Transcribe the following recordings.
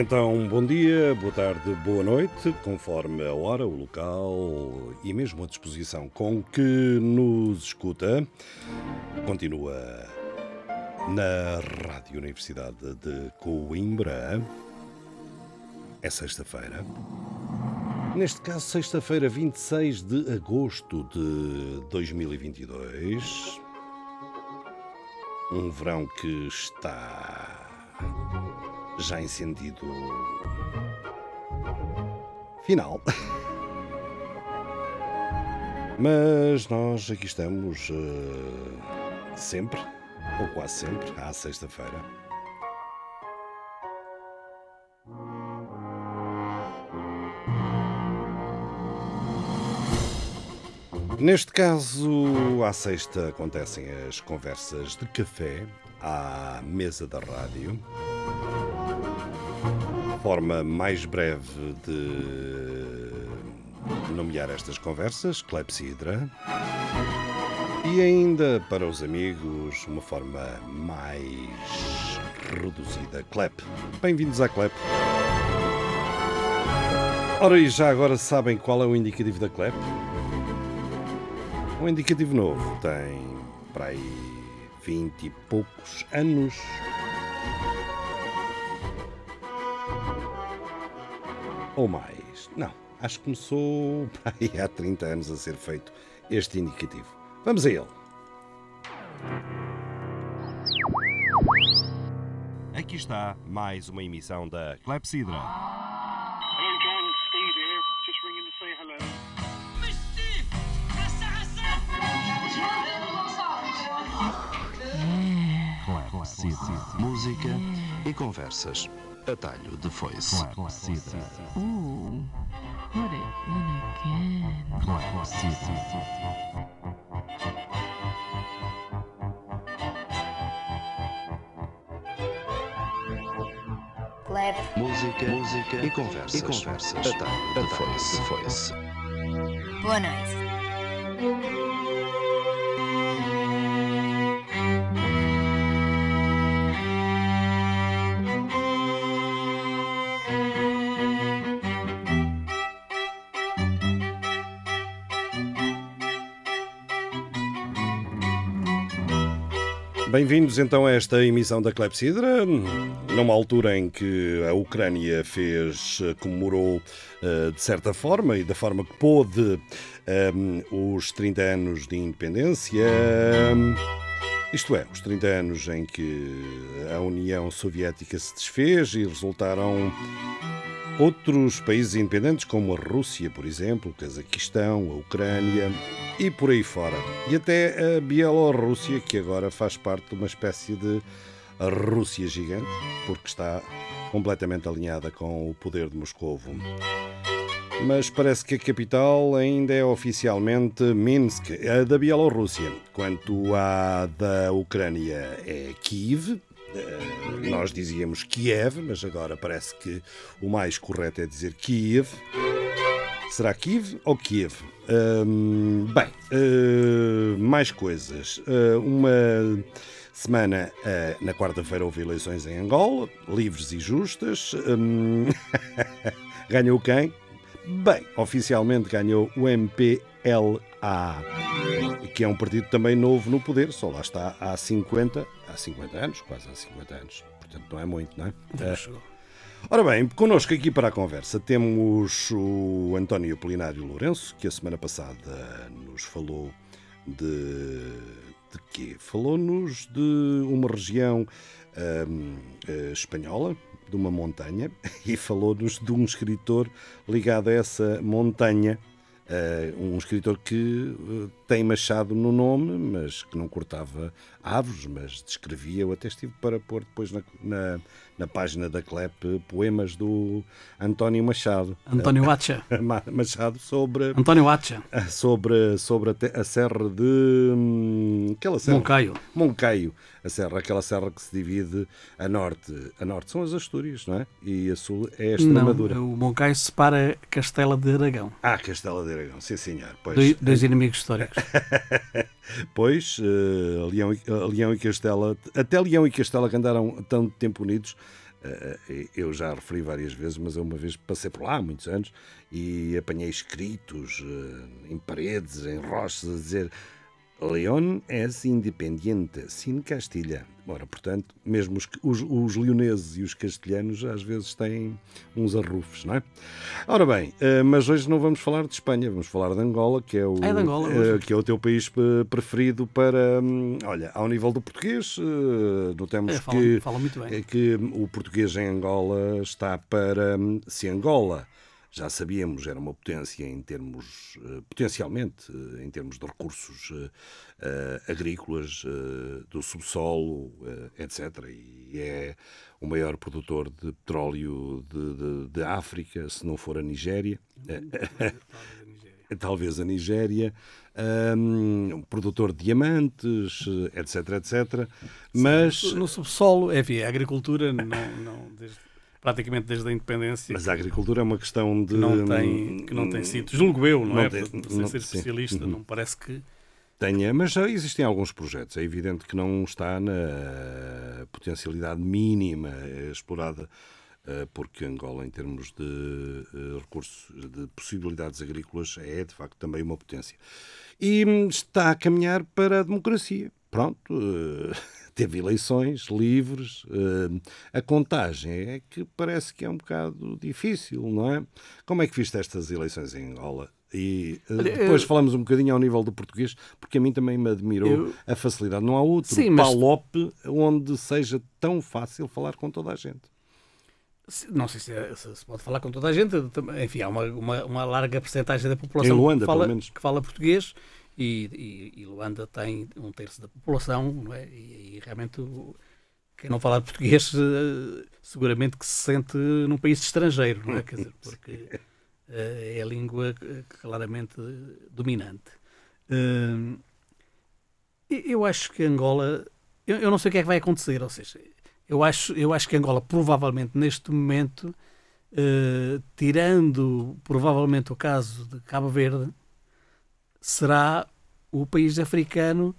Então, bom dia, boa tarde, boa noite, conforme a hora, o local e mesmo a disposição com que nos escuta. Continua na Rádio Universidade de Coimbra. É sexta-feira. Neste caso, sexta-feira, 26 de agosto de 2022. Um verão que está já em sentido final. Mas nós aqui estamos uh, sempre, ou quase sempre, à sexta-feira. Neste caso, à sexta acontecem as conversas de café à mesa da rádio forma mais breve de nomear estas conversas, clepsidra. E ainda para os amigos, uma forma mais reduzida, clep. Bem-vindos à clep. Ora, e já agora sabem qual é o indicativo da clep? O indicativo novo tem para aí vinte e poucos anos ou mais. Não, acho que começou há 30 anos a ser feito este indicativo. Vamos a ele. Aqui está mais uma emissão da. Clepsidra. Música e conversas. Atalho de foice. Clepsidra. Ooh, put it in again. Clap. Música, música e conversas. E conversas. Atalho de foice. foice. Boa noite. Bem-vindos então a esta emissão da Clepsidra, numa altura em que a Ucrânia fez, eh, comemorou eh, de certa forma e da forma que pôde eh, os 30 anos de independência. Isto é, os 30 anos em que a União Soviética se desfez e resultaram outros países independentes, como a Rússia, por exemplo, o Cazaquistão, a Ucrânia e por aí fora. E até a Bielorrússia, que agora faz parte de uma espécie de Rússia gigante, porque está completamente alinhada com o poder de Moscovo. Mas parece que a capital ainda é oficialmente Minsk, a da Bielorrússia. Quanto à da Ucrânia, é Kiev. Nós dizíamos Kiev, mas agora parece que o mais correto é dizer Kiev. Será Kiev ou Kiev? Hum, bem, eh, mais coisas. Uh, uma semana, uh, na quarta-feira, houve eleições em Angola, livres e justas. Hum, ganhou quem? Bem, oficialmente ganhou o MPLA, que é um partido também novo no poder, só lá está há 50, há 50 anos, quase há 50 anos. Portanto, não é muito, não é? Uh, Ora bem, connosco aqui para a conversa temos o António Polinário Lourenço, que a semana passada nos falou de. de quê? Falou-nos de uma região hum, eh, espanhola, de uma montanha, e falou-nos de um escritor ligado a essa montanha. Eh, um escritor que eh, tem Machado no nome, mas que não cortava árvores, mas descrevia. Eu até estive para pôr depois na, na, na página da CLEP poemas do António Machado. António Acha. Ma- Machado sobre, António Acha. sobre, sobre a, a serra de. hum, Aquela serra. Moncaio. Moncaio, a serra, aquela serra que se divide a norte. A norte são as Astúrias, não é? E a sul é a Extremadura. Não, o Moncaio separa Castela de Aragão. Ah, Castela de Aragão, sim senhor. Pois, Dois, dois inimigos históricos. Pois, eh, Leão, e, Leão e Castela, até Leão e Castela que andaram tanto tempo unidos, Eu já referi várias vezes, mas eu uma vez passei por lá há muitos anos e apanhei escritos eh, em paredes, em rochas, a dizer León es independiente, sin Castilha. Ora, portanto, mesmo os, os, os leoneses e os castelhanos às vezes têm uns arrufos, não é? Ora bem, eh, mas hoje não vamos falar de Espanha, vamos falar de Angola, que é o, É Angola eh, que é o teu país eh, preferido para, hum, olha, ao nível do português, notamos É, falam, que falam muito bem. é que o português em Angola está para. hum, Se Angola já sabíamos era uma potência em termos, eh, potencialmente, eh, em termos de recursos eh, agrícolas, do subsolo, etc. E é o maior produtor de petróleo de, de- de África, se não for a Nigéria. Talvez a Nigéria, um produtor de diamantes, etc, etc. Mas No subsolo, enfim, a agricultura não, não, desde- praticamente desde a independência Mas a agricultura é uma questão de. que não tem, que não tem sido, julgo eu, não, Não é? tem- Portanto, sem não- ser especialista, Uhum. não parece que Tenha, mas já existem alguns projetos. É evidente que não está na potencialidade mínima explorada, eh, porque Angola, em termos de eh, recursos, de possibilidades agrícolas, é de facto também uma potência. E hum, está a caminhar para a democracia. Pronto, eh, teve eleições livres. eh, A contagem é que parece que é um bocado difícil, não é? Como é que viste estas eleições em Angola? E eh, depois falamos um bocadinho ao nível do português, porque a mim também me admirou Eu- a facilidade. Não há outro Sim, mas- palope onde seja tão fácil falar com toda a gente. não sei se, é- se pode falar com toda a gente, enfim, há uma, uma, uma larga percentagem da população Luanda, que, fala, que fala português e, e, e Luanda tem um terço da população não é? e, e realmente quem não falar português eh, seguramente que se sente num país estrangeiro, não é? Quer dizer, porque eh, é a língua eh, claramente dominante. Hum, e- eu acho que Angola, eu, não sei o que é que vai acontecer, ou seja, eu acho, eu acho que Angola provavelmente neste momento, eh, tirando provavelmente o caso de Cabo Verde, será o país africano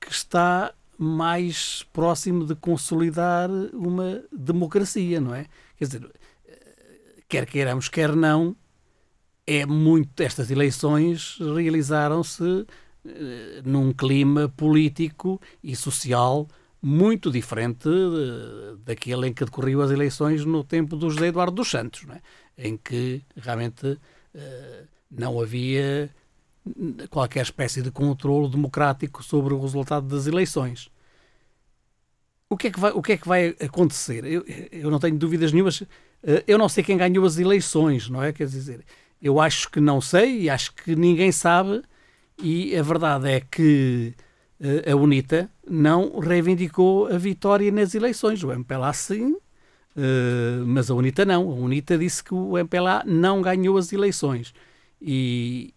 que está mais próximo de consolidar uma democracia, não é? Quer dizer, quer queiramos, quer não, é muito estas eleições realizaram-se eh, num clima político e social muito diferente eh, daquele em que decorriam as eleições no tempo do José Eduardo dos Santos, é? em que realmente eh, não havia qualquer espécie de controle democrático sobre o resultado das eleições. O que é que vai, o que é que vai acontecer? Eu, eu não tenho dúvidas nenhumas. Eh, Eu não sei quem ganhou as eleições, não é? Quer dizer, eu acho que não sei e acho que ninguém sabe. E a verdade é que eh, a UNITA não reivindicou a vitória nas eleições. O MPLA sim, eh, mas a UNITA não. A UNITA disse que o MPLA não ganhou as eleições. E,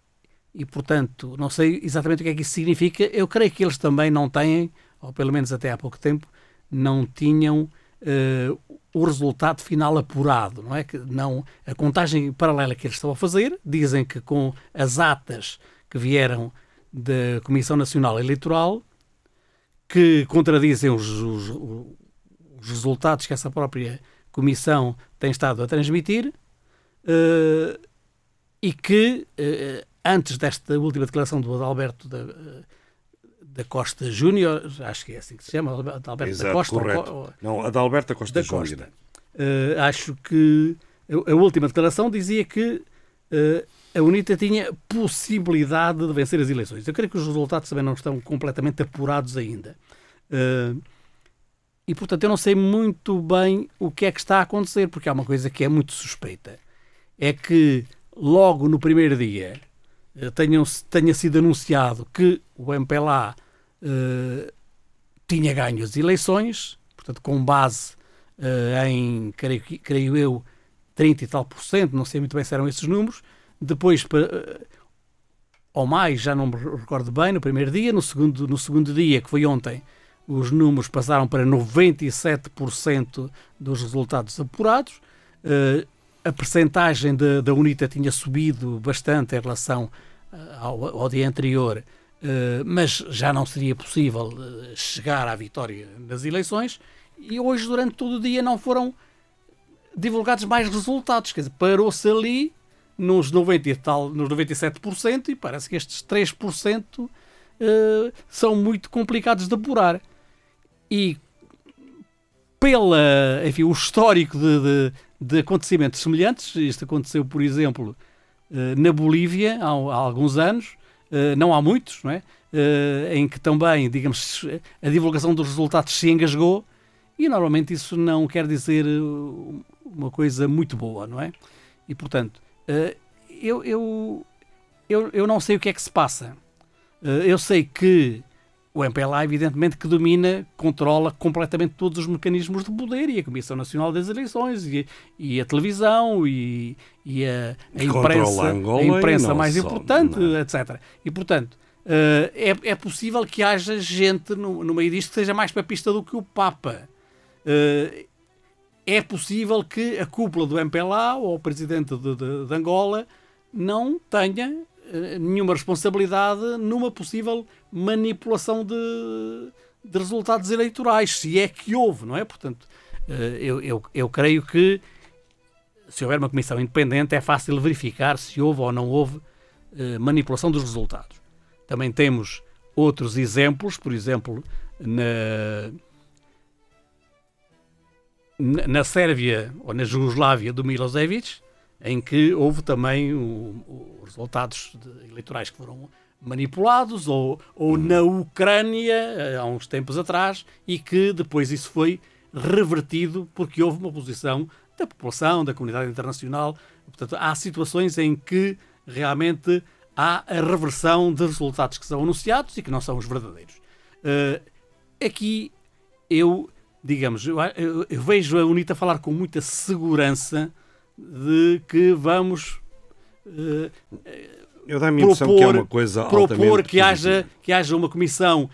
e, portanto, não sei exatamente o que é que isso significa. Eu creio que eles também não têm, ou pelo menos até há pouco tempo, não tinham eh, o resultado final apurado, não é? Que não, a contagem paralela que eles estão a fazer, dizem que com as atas que vieram da Comissão Nacional Eleitoral, que contradizem os, os- os resultados que essa própria Comissão tem estado a transmitir, eh, e que eh, antes desta última declaração do Adalberto da, eh, da Costa Júnior, acho que é assim que se chama, Adalberto da Exato, Costa, ou- correto. ou- Não, a da Costa da Júnior. Costa. Eh, acho que a, a última declaração dizia que eh, a UNITA tinha possibilidade de vencer as eleições. Eu creio que os resultados também não estão completamente apurados ainda. Eh, e, portanto, eu não sei muito bem o que é que está a acontecer, porque há uma coisa que é muito suspeita. É que logo no primeiro dia tenham, tenha sido anunciado que o MPLA eh, tinha ganho as eleições, portanto, com base eh, em, creio, creio eu, 30 e tal por cento, não sei muito bem se eram esses números. Depois, eh, ou mais, já não me recordo bem, no primeiro dia. No segundo, no segundo dia, que foi ontem, os números passaram para 97% dos resultados apurados. Eh, a percentagem da, UNITA tinha subido bastante em relação eh, ao, ao dia anterior, eh, mas já não seria possível eh, chegar à vitória nas eleições. E hoje, durante todo o dia, não foram divulgados mais resultados. Quer dizer, parou-se ali nos, 90 e tal, nos 97% e parece que estes 3% eh, são muito complicados de apurar. E pela, enfim, o histórico de, de, de acontecimentos semelhantes, isto aconteceu, por exemplo, eh, na Bolívia há, alguns anos, eh, não há muitos, não é? Eh, em que também, digamos, a divulgação dos resultados se engasgou e normalmente isso não quer dizer uma coisa muito boa, não é? E portanto, eu, eu, eu, eu não sei o que é que se passa. Eu sei que o MPLA, evidentemente, que domina, controla completamente todos os mecanismos de poder e a Comissão Nacional das Eleições e, e a televisão e, e a, a imprensa, a imprensa mais só, importante, não é? etc. E, portanto, eh, é, é possível que haja gente no, no meio disto que seja mais papista do que o Papa. Eh, é possível que a cúpula do MPLA ou o presidente de, de- de Angola não tenha nenhuma responsabilidade numa possível manipulação de, de resultados eleitorais, se é que houve, não é? Portanto, eh, eu, eu, eu creio que se houver uma comissão independente é fácil verificar se houve ou não houve eh, manipulação dos resultados. Também temos outros exemplos, por exemplo, na na Sérvia ou na Jugoslávia do Milosevic, em que houve também o- o- os resultados de- eleitorais que foram manipulados, ou, ou na Ucrânia, eh, há uns tempos atrás, e que depois isso foi revertido porque houve uma posição da população, da comunidade internacional. Portanto, há situações em que realmente há a reversão de resultados que são anunciados e que não são os verdadeiros. Eh, aqui eu, digamos, eu, eu- eu vejo a UNITA falar com muita segurança de que vamos eh, Eu dá-me a impressão que é propor, uma coisa propor que haja, que haja uma comissão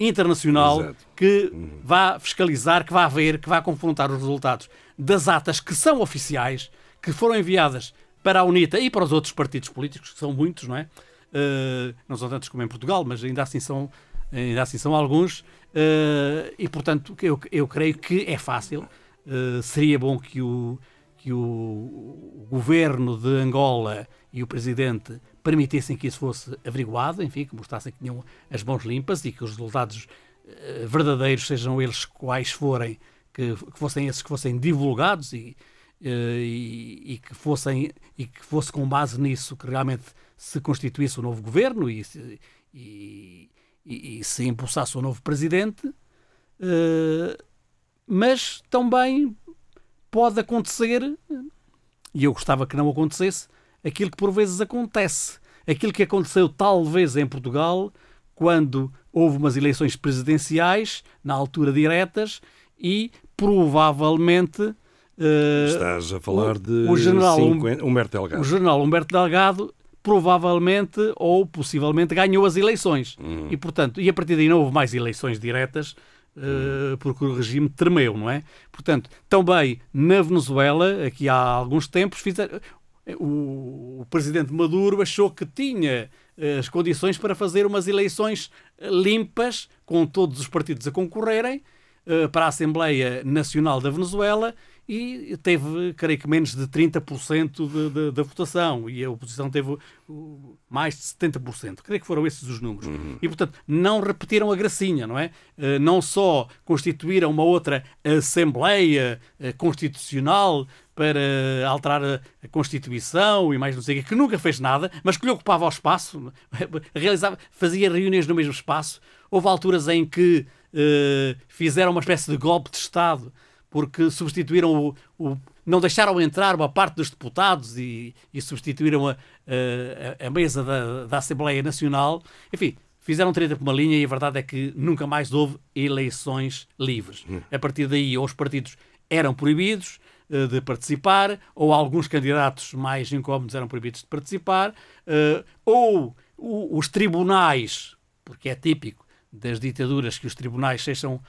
internacional Exato. que vá fiscalizar, que vá ver, que vá confrontar os resultados das atas que são oficiais, que foram enviadas para a UNITA e para os outros partidos políticos, que são muitos, não é? Eh, não são tantos como em Portugal, mas ainda assim são, ainda assim são alguns. Eh, e, portanto, eu, eu creio que é fácil. Eh, seria bom que o, que o, governo de Angola e o presidente permitissem que isso fosse averiguado, enfim, que mostrassem que tinham as mãos limpas e que os resultados eh, verdadeiros, sejam eles quais forem, que, que fossem esses que fossem divulgados e, eh, e, e que fossem e que fosse com base nisso que realmente se constituísse o novo governo e se, e, e- se impulsasse o novo presidente, eh, mas também pode acontecer, e eu gostava que não acontecesse, aquilo que por vezes acontece. Aquilo que aconteceu talvez em Portugal, quando houve umas eleições presidenciais, na altura diretas, e provavelmente eh, Estás a falar o- de o general 50, Humberto o Delgado. general Humberto Delgado provavelmente ou possivelmente ganhou as eleições. Uhum. E, portanto, e a partir daí não houve mais eleições diretas eh, porque o regime tremeu, não é? Portanto, também na Venezuela, aqui há alguns tempos, fizeram, o, o presidente Maduro achou que tinha eh, as condições para fazer umas eleições eh, limpas, com todos os partidos a concorrerem, eh, para a Assembleia Nacional da Venezuela e teve, creio que, menos de 30% de- de- da votação e a oposição teve uh, mais de 70%. Creio que foram esses os números. E, portanto, não repetiram a gracinha, não é? Eh, Não só constituíram uma outra Assembleia eh, Constitucional para alterar a, Constituição e mais não sei o quê, que nunca fez nada, mas que lhe ocupava o espaço, realizava, fazia reuniões no mesmo espaço. Houve alturas em que eh, fizeram uma espécie de golpe de Estado porque substituíram o, o- não deixaram entrar uma parte dos deputados e, e substituíram a, a- a mesa da, da Assembleia Nacional. Enfim, fizeram treta por uma linha e a verdade é que nunca mais houve eleições livres. A partir daí, ou os partidos eram proibidos eh, de participar, ou alguns candidatos mais incómodos eram proibidos de participar, eh, ou o- os tribunais, porque é típico das ditaduras que os tribunais sejam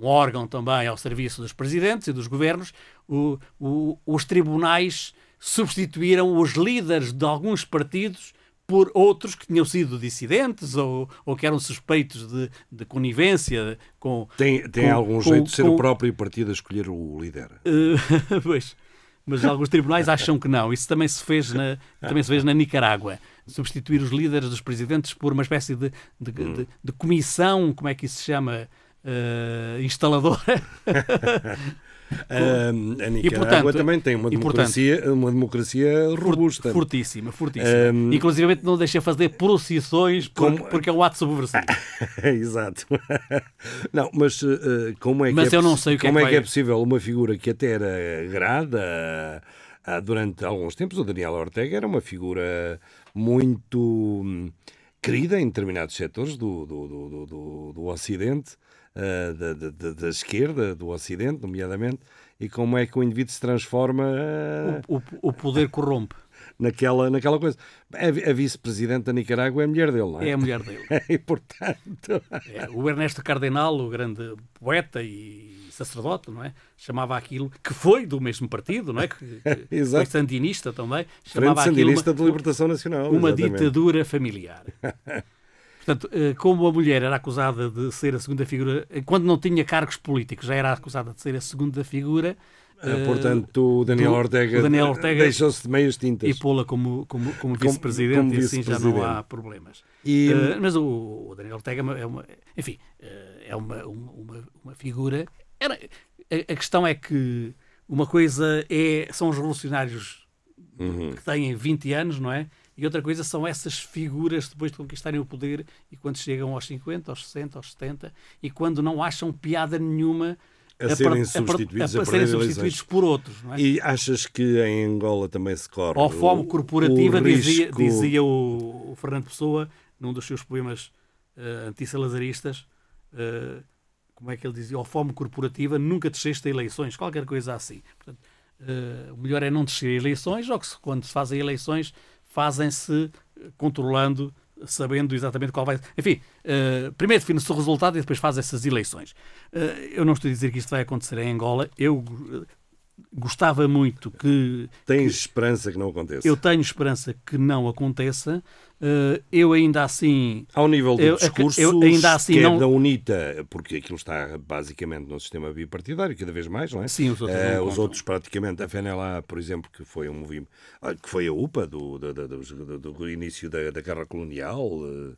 um órgão também ao serviço dos presidentes e dos governos, o- o- os tribunais substituíram os líderes de alguns partidos por outros que tinham sido dissidentes ou, ou que eram suspeitos de, de conivência com. Tem, tem Com- algum com- jeito de ser o próprio partido a escolher o líder. Eh, pois. Mas alguns tribunais acham que não. Isso também se fez na, também se fez na Nicarágua. Substituir os líderes dos presidentes por uma espécie de, de, Hum. de- de comissão, como é que isso se chama? Eh, instaladora. Ah, a Nicarágua portanto- também tem uma e, portanto- democracia, uma democracia robusta. Fortíssima, fortíssima. Um, Inclusive não deixa fazer procissões porque, Como- porque é um ato subversivo. Exato. Não, mas eh, como é que Mas é, o que é como é que é possível uma figura que até era grada ah, durante alguns tempos, o Daniel Ortega era uma figura muito hum, querida em determinados setores do, do, do, do- do Ocidente, ah, da, da- da- da esquerda do Ocidente, nomeadamente, e como é que o indivíduo se transforma O, o- o poder corrompe. naquela, naquela coisa. A, vi- a vice-presidente da Nicarágua é a mulher dele, não é? É a mulher dele. E, portanto, É, o Ernesto Cardenal, o grande poeta e sacerdote, não é? Chamava aquilo que foi do mesmo partido, não é? Que, que foi sandinista também. Chamava aquilo Sandinista uma, de Libertação Nacional. uma exatamente. ditadura familiar. Portanto, eh, como a mulher era acusada de ser a segunda figura, eh, quando não tinha cargos políticos, já era acusada de ser a segunda figura. Ah, eh, Portanto, o Daniel Ortega, Daniel Ortega- deixou-se de meias tintas. e pô-la como, como, como vice-presidente e assim já não há problemas. E- Eh, mas o, Daniel Ortega é uma, é enfim, é uma, uma, uma- figura. Era, a, a questão é que uma coisa é, são os revolucionários Uhum. que têm 20 anos, não é? E outra coisa são essas figuras depois de conquistarem o poder e quando chegam aos 50, aos 60, aos 70 e quando não acham piada nenhuma A par- serem substituídos, a a, serem perderem substituídos por outros, é? E achas que em Angola também se corre? Ou fome corporativa, o dizia, risco- dizia o, o Fernando Pessoa, num dos seus poemas uh, antissalazaristas, eh, como é que ele dizia? Ou fome corporativa, nunca desceste a eleições, qualquer coisa assim. Portanto, eh, o melhor é não descer a eleições, ou que se- quando se fazem eleições, fazem-se eh, controlando, sabendo exatamente qual vai. Enfim, eh, primeiro define-se o resultado e depois faz essas eleições. Eh, eu não estou a dizer que isto vai acontecer em Angola, eu gostava muito que Tens esperança que não aconteça? eu tenho esperança que não aconteça. Eh, eu ainda assim. Ao nível do Eu- discurso, eu ainda assim que não- da UNITA, porque aquilo está basicamente no sistema bipartidário, cada vez mais, não é? Sim, os outros não os outros praticamente, a FNLA, por exemplo, que foi um movimento, ah, que foi a UPA do, do, do- do- início da, da Guerra Colonial, eh,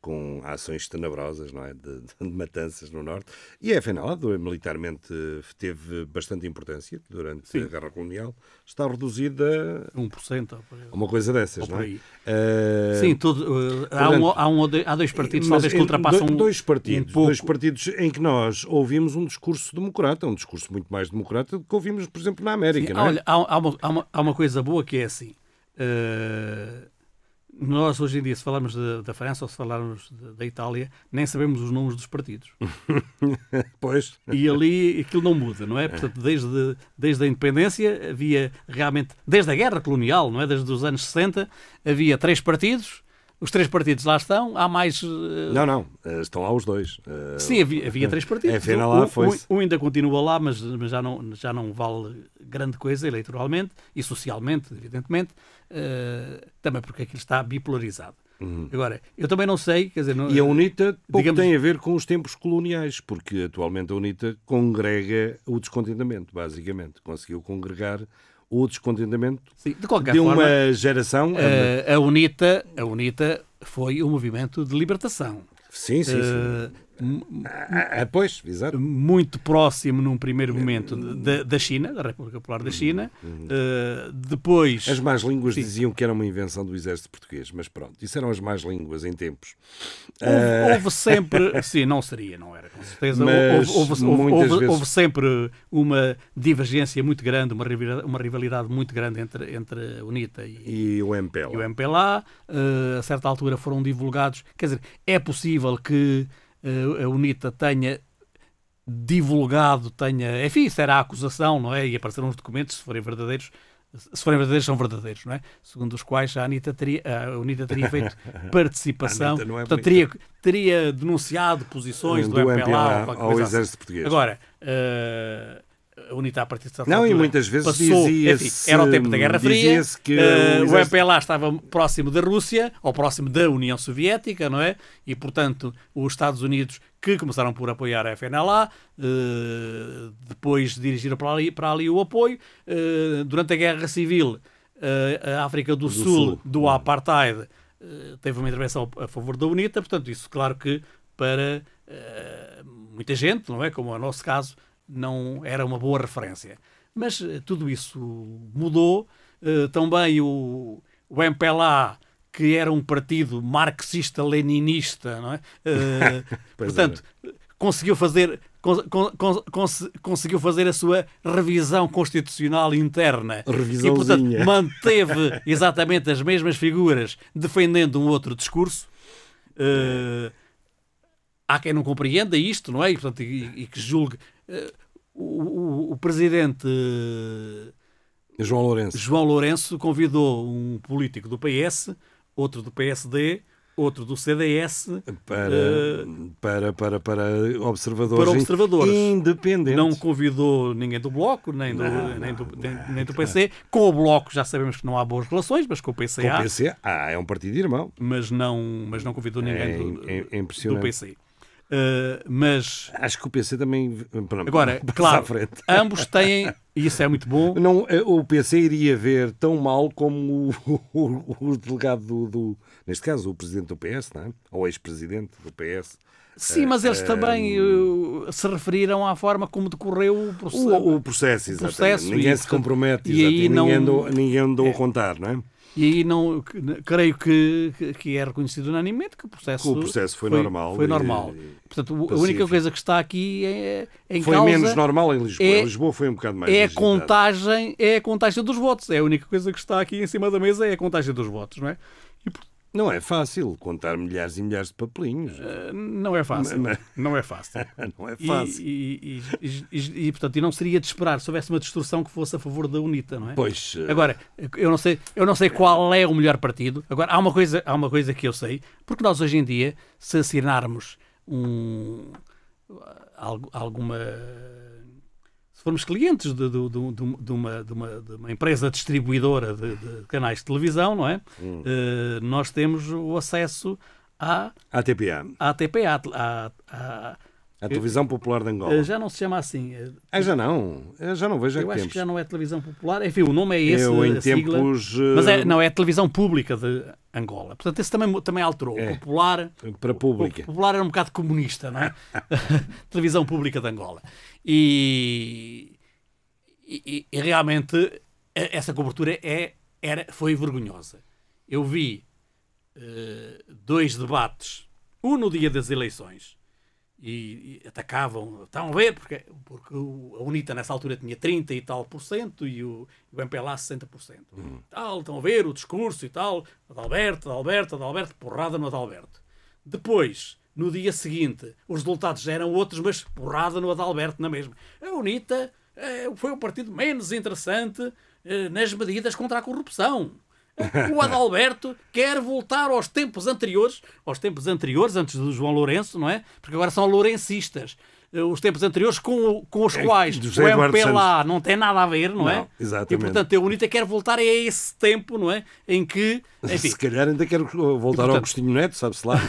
com ações tenebrosas, não é? De, de matanças no Norte. E a FNLA, do- militarmente, teve bastante importância durante a Guerra Colonial, está reduzida 1% por aí. a uma coisa dessas, não é? Eh, Sim, tudo, eh, há, um, há, um há dois partidos talvez que ultrapassam do- dois partidos, um dois partidos em que nós ouvimos um discurso democrata, um discurso muito mais democrata do que ouvimos, por exemplo, na América, Sim, não é? olha, há, há uma, há, uma, há uma coisa boa que é assim. eh, nós hoje em dia, se falarmos de- da França ou se falarmos de- da Itália, nem sabemos os nomes dos partidos. Pois, E ali aquilo não muda, não é? Portanto, desde, desde a independência havia realmente, desde a guerra colonial, não é? Desde os anos 60, havia três partidos, os três partidos lá estão, há mais. eh, não, não, eh, estão lá os dois. Eh, Sim, havia, havia três partidos. FNLA Um- foi-se. um, um ainda continua lá, mas, mas já, não, já não vale grande coisa eleitoralmente e socialmente, evidentemente, eh, também porque aquilo está bipolarizado. Agora, eu também não sei, quer dizer, não- Uhum. E a UNITA pouco digamos- tem a ver com os tempos coloniais, porque atualmente a UNITA congrega o descontentamento, basicamente. Conseguiu congregar o descontentamento sim, de qualquer de forma, uma geração. eh, a, UNITA, a UNITA foi um movimento de libertação. Sim, sim, sim. Ah, ah, pois, exato. muito próximo num primeiro momento da- da China, da República Popular da China, eh, depois As más línguas Sim. diziam que era uma invenção do exército português, mas pronto, isso eram as más línguas em tempos. Houve, houve sempre, sim, não seria, não era, com certeza. Mas houve, houve- vezes- houve sempre uma divergência muito grande, uma rivalidade, uma rivalidade muito grande entre, entre a UNITA e, E o MPLA. e o MPLA. eh, a certa altura foram divulgados. Quer dizer, é possível que a UNITA tenha divulgado, tenha. Enfim, isso era a acusação, não é? E apareceram os documentos, se forem verdadeiros. Se forem verdadeiros, são verdadeiros, não é? Segundo os quais a, Anitta teria, a UNITA teria feito participação, é portanto, teria, teria denunciado posições do, do MPLA, MPLA ao assim. exército português. Agora, eh, a UNITA a partir de certa Não, e altura muitas vezes passou, enfim, era o tempo da Guerra Fria, que eh, o MPLA estava próximo da Rússia, ou próximo da União Soviética, não é? E, portanto, os Estados Unidos, que começaram por apoiar a FNLA, eh, depois dirigiram para ali, para ali o apoio. Eh, durante a Guerra Civil, a África do, Sul, Sul. do Apartheid, teve uma intervenção a favor da UNITA, portanto, isso, claro que para muita gente, não é? Como é o nosso caso, não era uma boa referência. Mas eh, tudo isso mudou. Eh, também o, o MPLA, que era um partido marxista-leninista, não é? Eh, portanto, conseguiu fazer con- con- con- cons- conseguiu fazer a sua revisão constitucional interna e portanto manteve exatamente as mesmas figuras defendendo um outro discurso Eh, há quem não compreenda isto, não é? E, portanto, e, e que julgue. Eh, o, o- o presidente eh, João Lourenço. João Lourenço convidou um político do PS, outro do PSD, outro do CDS, Para, eh, para, para, para observadores, para observadores. independentes. não convidou ninguém do Bloco, nem do, nem do, nem, nem do PC. Com o Bloco já sabemos que não há boas relações, mas com o PC Com o PC, ah, é um partido irmão. mas, não, mas não convidou ninguém É, do, é- é do. PC. Eh, mas Acho que o PC também. pronto, agora, claro, ambos têm, e isso é muito bom, Não, eh, o PC iria ver tão mal como o, o- o delegado do, do- Neste caso, o presidente do PS, não é? Ou ex-presidente do PS. Sim, mas eles também eh, se referiram à forma como decorreu o processo. O, o processo, exatamente. processo ninguém e, se compromete, e aí exatamente. não- ninguém, andou, ninguém andou a contar, não é? E aí não creio que, que- é reconhecido unanimemente que o processo, Que o processo foi normal Foi normal. e Portanto, o- a pacífico. única coisa que está aqui é, é em Foi causa menos normal em Lisboa. é- Lisboa foi um bocado mais é contagem, é a contagem dos votos. É a única coisa que está aqui em cima da mesa é a contagem dos votos, não é? Não é fácil contar milhares e milhares de papelinhos. eh, não é fácil. Mas- Não é fácil. Não é E, fácil. e, e, e- e, portanto, e não seria de esperar se houvesse uma destruição que fosse a favor da UNITA, não é? Pois, eh, Agora, eu não sei, eu não sei qual é o melhor partido. Agora, há uma coisa, há uma coisa que eu sei, porque nós hoje em dia, se assinarmos um alguma se formos clientes de, de- de- uma, uma- de uma empresa distribuidora de, canais de televisão, não é? Eh, nós temos o acesso à, ATPA, à TPA, à, à- a Televisão Popular de Angola. eh, já não se chama assim. eh, Ah, já não. Eu já não vejo há Eu acho tempos. que já não é televisão popular. Enfim, o nome é esse. Eu, em a sigla. tempos, eh, Mas é, não, é a televisão pública de Angola. Portanto, esse também, também alterou. É. Popular. Para pública. O popular era um bocado comunista, não é? televisão pública de Angola. E, e- e realmente essa cobertura é, era, foi vergonhosa. Eu vi eh, dois debates, um no dia das eleições, e, e atacavam, estão a ver, porque, porque o- a UNITA nessa altura tinha 30 e tal por cento e o, o MPLA 60 por cento. Tal, estão a ver o discurso e tal, Adalberto, Adalberto, Adalberto, porrada no Adalberto. Depois, no dia seguinte, os resultados já eram outros, mas porrada no Adalberto na mesma. A UNITA eh, foi o partido menos interessante eh, nas medidas contra a corrupção. O Adalberto quer voltar aos tempos anteriores, aos tempos anteriores, antes do João Lourenço, não é? Porque agora são lourencistas. Eh, Os tempos anteriores com, com os quais do o MPLA não tem nada a ver, não, é? Não, exatamente. E portanto a UNITA quer voltar a esse tempo, não é? Em que, enfim, Se calhar ainda quero voltar ao portanto- Agostinho Neto, sabe-se lá.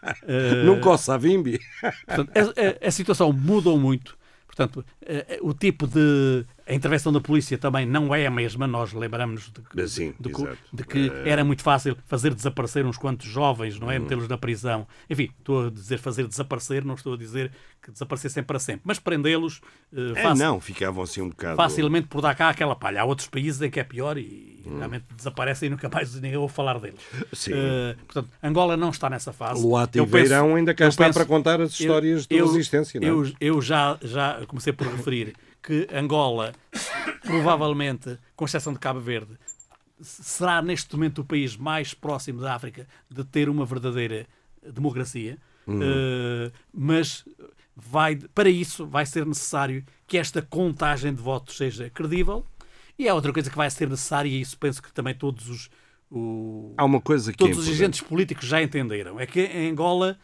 Não coça a Vimbi. Portanto, a, a- a situação mudou muito. Portanto, eh, eh, o tipo de. A intervenção da polícia também não é a mesma. Nós lembramos de, que- Sim, de de que era muito fácil fazer desaparecer uns quantos jovens, não é? Uhum. Metê-los na prisão. Enfim, estou a dizer fazer desaparecer, não estou a dizer que desaparecessem para sempre. Mas prendê-los eh, É, não, ficavam assim um bocado. facilmente por dar cá aquela palha. Há outros países em que é pior e Hum. realmente desaparecem e nunca mais ninguém ouve falar deles. Sim. Eh, portanto, Angola não está nessa fase. Luata e Veirão ainda cá está penso- para contar as histórias de eu- resistência, não é? Eu, eu já, já comecei por referir que Angola, provavelmente, com exceção de Cabo Verde, será neste momento o país mais próximo da África de ter uma verdadeira democracia. Hum. Eh, mas vai, para isso vai ser necessário que esta contagem de votos seja credível. E é outra coisa que vai ser necessária, e isso penso que também todos os, o- Há uma coisa que todos é os agentes políticos já entenderam. É que em Angola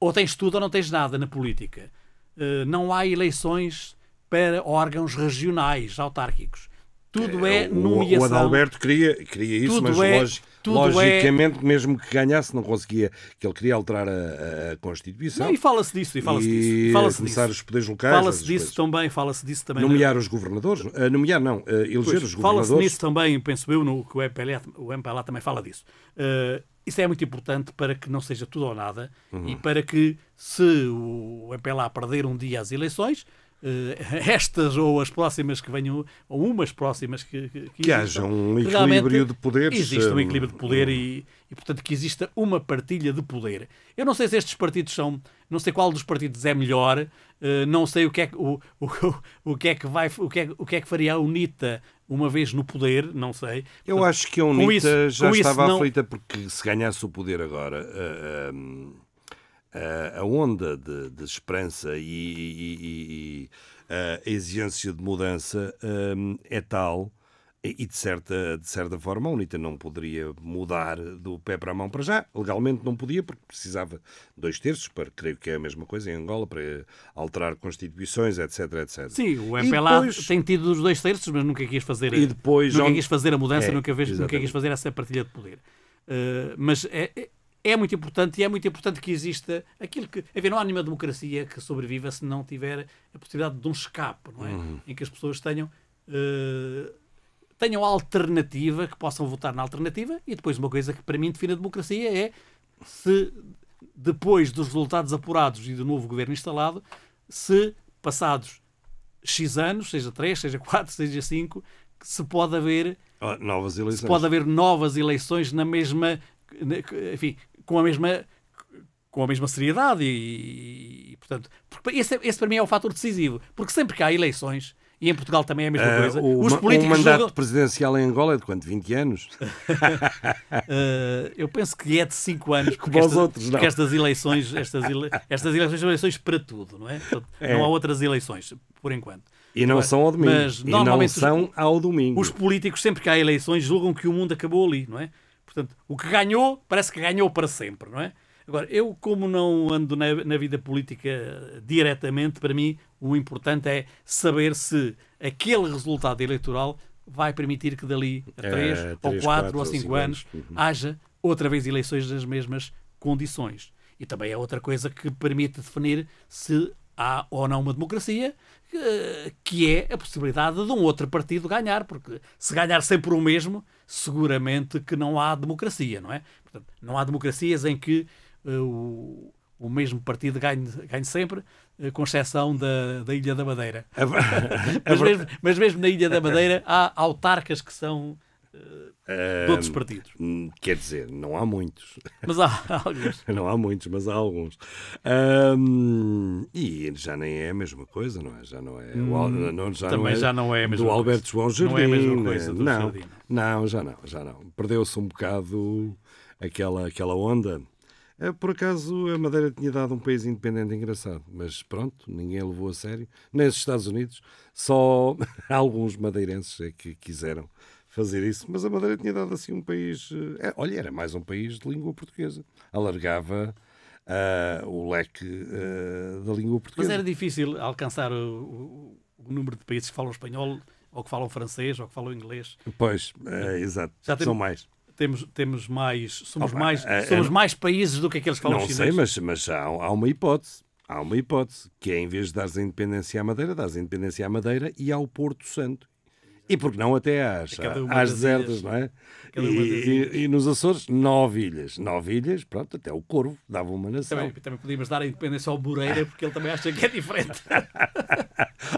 ou tens tudo ou não tens nada na política. Eh, não há eleições para órgãos regionais, autárquicos. Tudo é, o, nomeação. O Adalberto queria, queria isso, Tudo mas é- tudo é- logicamente, mesmo que ganhasse, não conseguia, que ele queria alterar a, a Constituição Não, e fala-se disso, e fala-se disso. Fala-se começar disso. os poderes locais. Fala-se disso coisas. também, fala-se disso também. Nomear os governadores? Ah, nomear não, ah, eleger Pois, os Fala-se governadores. nisso também, penso eu, no que o MPLA, o MPLA também fala disso. Eh, isso é muito importante para que não seja tudo ou nada Uhum. e para que, se o MPLA perder um dia as eleições, estas ou as próximas que venham, ou umas próximas que, que, Que existam, haja um que equilíbrio de poderes, Existe um eh, equilíbrio de poder e, e, portanto, que exista uma partilha de poder. Eu não sei se estes partidos são. Não sei qual dos partidos é melhor, eh, não sei o que é que, o, o, o que, é que vai. O que é, o que é que faria a UNITA uma vez no poder, não sei. Eu acho que a UNITA isso- já com isso estava não- aflita porque se ganhasse o poder agora, a, a- a onda de, de esperança e, e- e- a exigência de mudança hum, é tal. E de certa, de certa forma a UNITA não poderia mudar do pé para a mão para já. Legalmente não podia, porque precisava dois terços, para creio que é a mesma coisa em Angola, para alterar constituições, etc, etc. Sim, o MPLA depois- tem tido os dois terços, mas nunca quis fazer, E depois nunca quis fazer a mudança, É, nunca, fez, nunca quis fazer essa partilha de poder. Uh, mas é, é- é muito importante e é muito importante que exista aquilo que. Enfim, não há nenhuma democracia que sobreviva se não tiver a possibilidade de um escape, não é? Uhum. Em que as pessoas tenham. uh, tenham alternativa, que possam votar na alternativa, e depois uma coisa que para mim define a democracia é se depois dos resultados apurados e do novo governo instalado, se passados X anos, seja 3, seja 4, seja 5, se pode haver, Ah, novas eleições. se pode haver novas eleições na mesma, enfim, com a mesma com a mesma seriedade e, e, portanto, porque esse, esse para mim é o fator decisivo, porque sempre que há eleições e em Portugal também é a mesma Ah, coisa, o, os políticos mandato julgam- presidencial em Angola é de quanto? 20 anos? Uh, eu penso que é de 5 anos, Como os estas, outros, não. porque estas eleições, estas, ele- estas eleições são eleições para tudo, não é? Portanto, É. Não há outras eleições, por enquanto. E não Agora, são ao domingo. Mas e não são ao domingo. Os políticos, sempre que há eleições, julgam que o mundo acabou ali, não é? Portanto, o que ganhou, parece que ganhou para sempre, não é? Agora, eu, como não ando na, na vida política diretamente, para mim, o importante é saber se aquele resultado eleitoral vai permitir que dali a É, 3 ou três, 4 quatro ou ou 5 cinco anos anos. Uhum. haja outra vez eleições nas mesmas condições. E também é outra coisa que permite definir se há ou não uma democracia, que é a possibilidade de um outro partido ganhar, porque se ganhar sempre o mesmo, seguramente que não há democracia, não é? Portanto, não há democracias em que eh, o, o mesmo partido ganhe, ganhe sempre, eh, com exceção da, da Ilha da Madeira. A Mas ver- mesmo, mas mesmo na Ilha da Madeira há autarcas que são De outros partidos. hum, Quer dizer, não há muitos. Mas há alguns. Não há muitos, mas há alguns. Ahm, e já nem é a mesma coisa, não é? Já não é. o Al- não, já Hum, também não é já não é a mesma do coisa. Alberto João Jardim. Não é a mesma né? coisa do não, Jardim. não, já não, já não. Perdeu-se um bocado aquela, aquela onda. Eh, Por acaso a Madeira tinha dado um país independente engraçado, mas pronto, ninguém levou a sério. Nem os Estados Unidos, só alguns madeirenses é que quiseram fazer isso, mas a Madeira tinha dado assim um país. eh, é, olha, era mais um país de língua portuguesa. Alargava ah, o leque ah, da língua Mas portuguesa. era difícil alcançar o, o- o número de países que falam espanhol, ou que falam francês, ou que falam inglês. Pois, é, exato. Já tem- São mais. Temos, temos mais, somos, mais, somos mais países do que aqueles que falam Não chinês. sei, mas, mas há, há uma hipótese. Há uma hipótese, que é em vez de dares a independência à Madeira, dares a independência à Madeira e ao Porto Santo. E por que não até às, às desertas, ilhas. não é? E, e- e nos Açores, nove ilhas. Nove ilhas, pronto, até o Corvo dava uma nação. Também, também podíamos dar a independência ao Moreira, porque ele também acha que é diferente.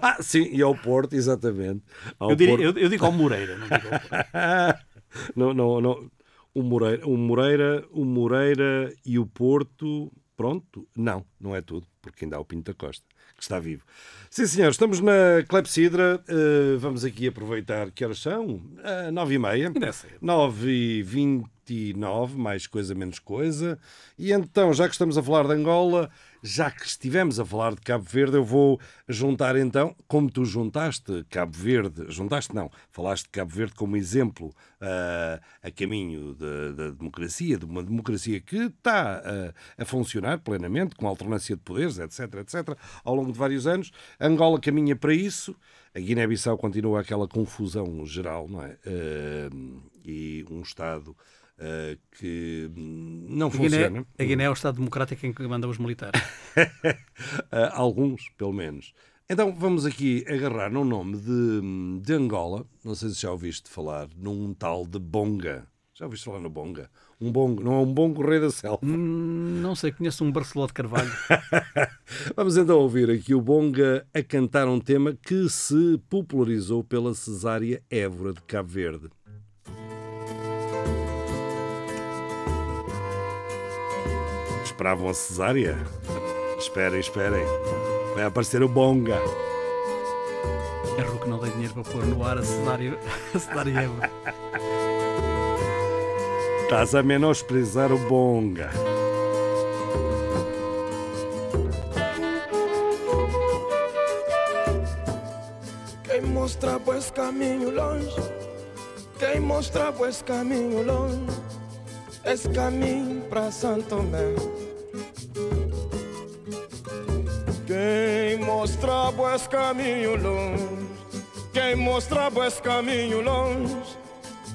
Ah, sim, e ao Porto, exatamente. Ao Eu, diria- Porto. eu- eu digo ao Moreira, não digo ao Moreira. não, não, não. O Moreira, o Moreira, o Moreira e o Porto, pronto, não, não é tudo, porque ainda há o Pinto da Costa, está vivo. Sim, senhor, estamos na Clepsidra, eh, vamos aqui aproveitar, que horas são? Ah, nove e meia. É cedo. 9 e 29, mais coisa, menos coisa. E então, já que estamos a falar de Angola, já que estivemos a falar de Cabo Verde, eu vou juntar então, como tu juntaste Cabo Verde, juntaste não, falaste de Cabo Verde como exemplo ah, a caminho da, democracia, de uma democracia que está ah, a funcionar plenamente, com alternância de poderes, etc, etc, ao longo de vários anos. Angola caminha para isso, a Guiné-Bissau continua aquela confusão geral, não é? Ah, e um Estado que não A Guiné, funciona. a Guiné é o Estado Democrático em que mandam os militares. Ah, alguns, pelo menos. Então vamos aqui agarrar num nome de, de Angola. Não sei se já ouviste falar num tal de Bonga. Já ouviste falar no Bonga? Um bongo, não é um bongo rei da selva. Hum, não sei, conheço um Barceló de Carvalho. Vamos então ouvir aqui o Bonga a cantar um tema que se popularizou pela Cesária Évora de Cabo Verde. Esperavam a Cesária? Esperem, esperem. Vai aparecer o Bonga. Errou que não dei dinheiro para pôr no ar a cenário, a. Estás a menosprezar o Bonga. Quem mostra pois caminho longe, quem mostra pois caminho longe, esse caminho para Santo Tomé. Quem mostra pois caminho longe, quem mostra pois caminho longe,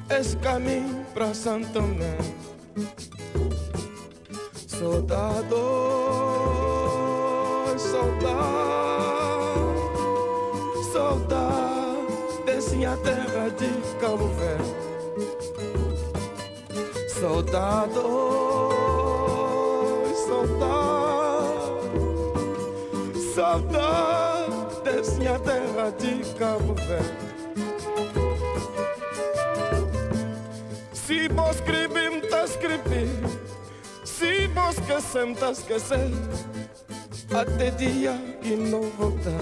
esse caminho para Santo Tomé. Soldado, soldado saudade desse minha terra de Cabo Verde. Saudade, Se vos escrever, tá escrever. Se vos esquecer, tá esquecer. Até dia que não voltar.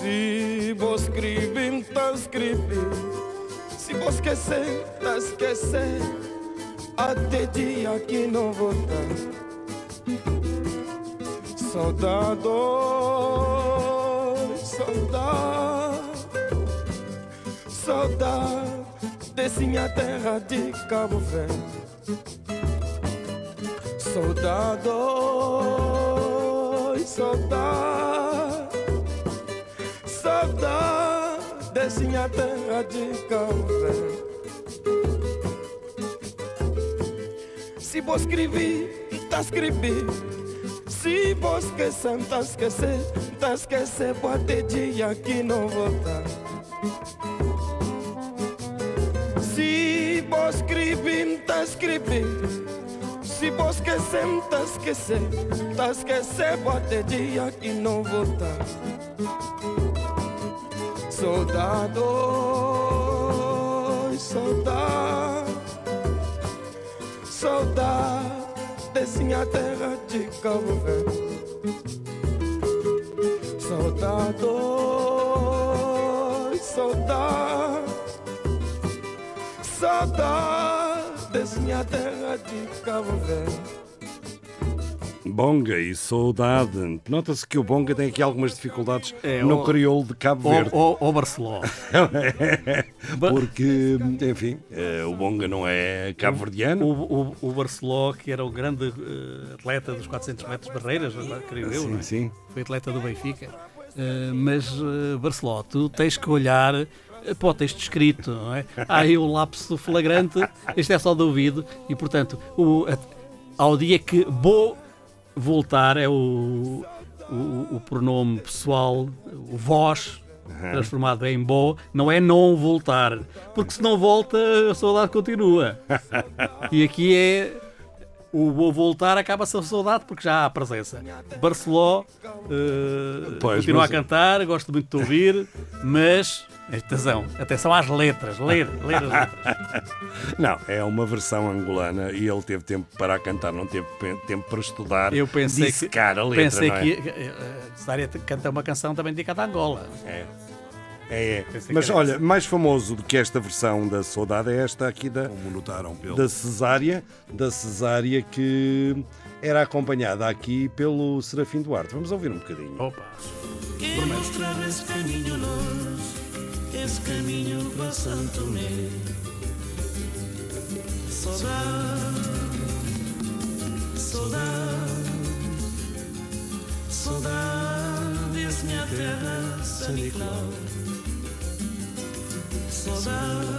Se vos escrever, tá escrever. Se vos esquecer, tá esquecer. Até dia que não voltar. Saudade, oi, saudade, saudade desse minha terra de Cabo Verde. Saudade, oi, saudade, saudade desse minha terra de Cabo Verde. Se vou escrever, tá escrever. Se vou esquecer, tá esquecer, tá esquecer, pode dia que não voltar. Se vou escrever, tá escrever. Se vou esquecer, tá esquecer, tá esquecer, pode dia que não voltar. Soldado, oi, saudade, minha terra de Cabo Verde. Saudade, saudade desse minha terra de Cabo Verde. Bonga e saudade. Nota-se que o Bonga tem aqui algumas dificuldades É, no o- crioulo de Cabo Verde. Ou, ou, ou Barceló. Ba- Porque, enfim, eh, o Bonga não é cabo-verdiano. O, o, o Barceló, que era o grande eh, atleta dos 400 metros de barreiras, creio eu, Sim, não é? sim. foi atleta do Benfica. Eh, mas, eh, Barceló, tu tens que olhar para o texto escrito, não é? Há aí o lapso flagrante, este é só de ouvido, e portanto, o, ao dia que vou voltar é o, o, o pronome pessoal, o vós, transformado em bo, não é não voltar, porque se não volta, a saudade continua. E aqui é o vou voltar, acaba-se a saudade porque já há presença. Barceló eh, Pois, continua mas- a cantar, gosto muito de ouvir, mas atenção, atenção às letras, ler, ler as letras. Não, é uma versão angolana e ele teve tempo para a cantar, não teve tempo para estudar, Eu pensei que, a letra, pensei não é? que eh, a Cesária canta uma canção também dedicada a Angola. É. É, é. Pensei Mas olha, mais famoso do que esta versão da Saudade é esta aqui da, Como notaram pelo. da Cesária, da Cesária que era acompanhada aqui pelo Serafim Duarte. Vamos ouvir um bocadinho. Opa. Que mostrar esse caminho longe, esse caminho para Santo Tomé. Saudade, saudade, saudade, minha terra, São Nicolau. Saudade,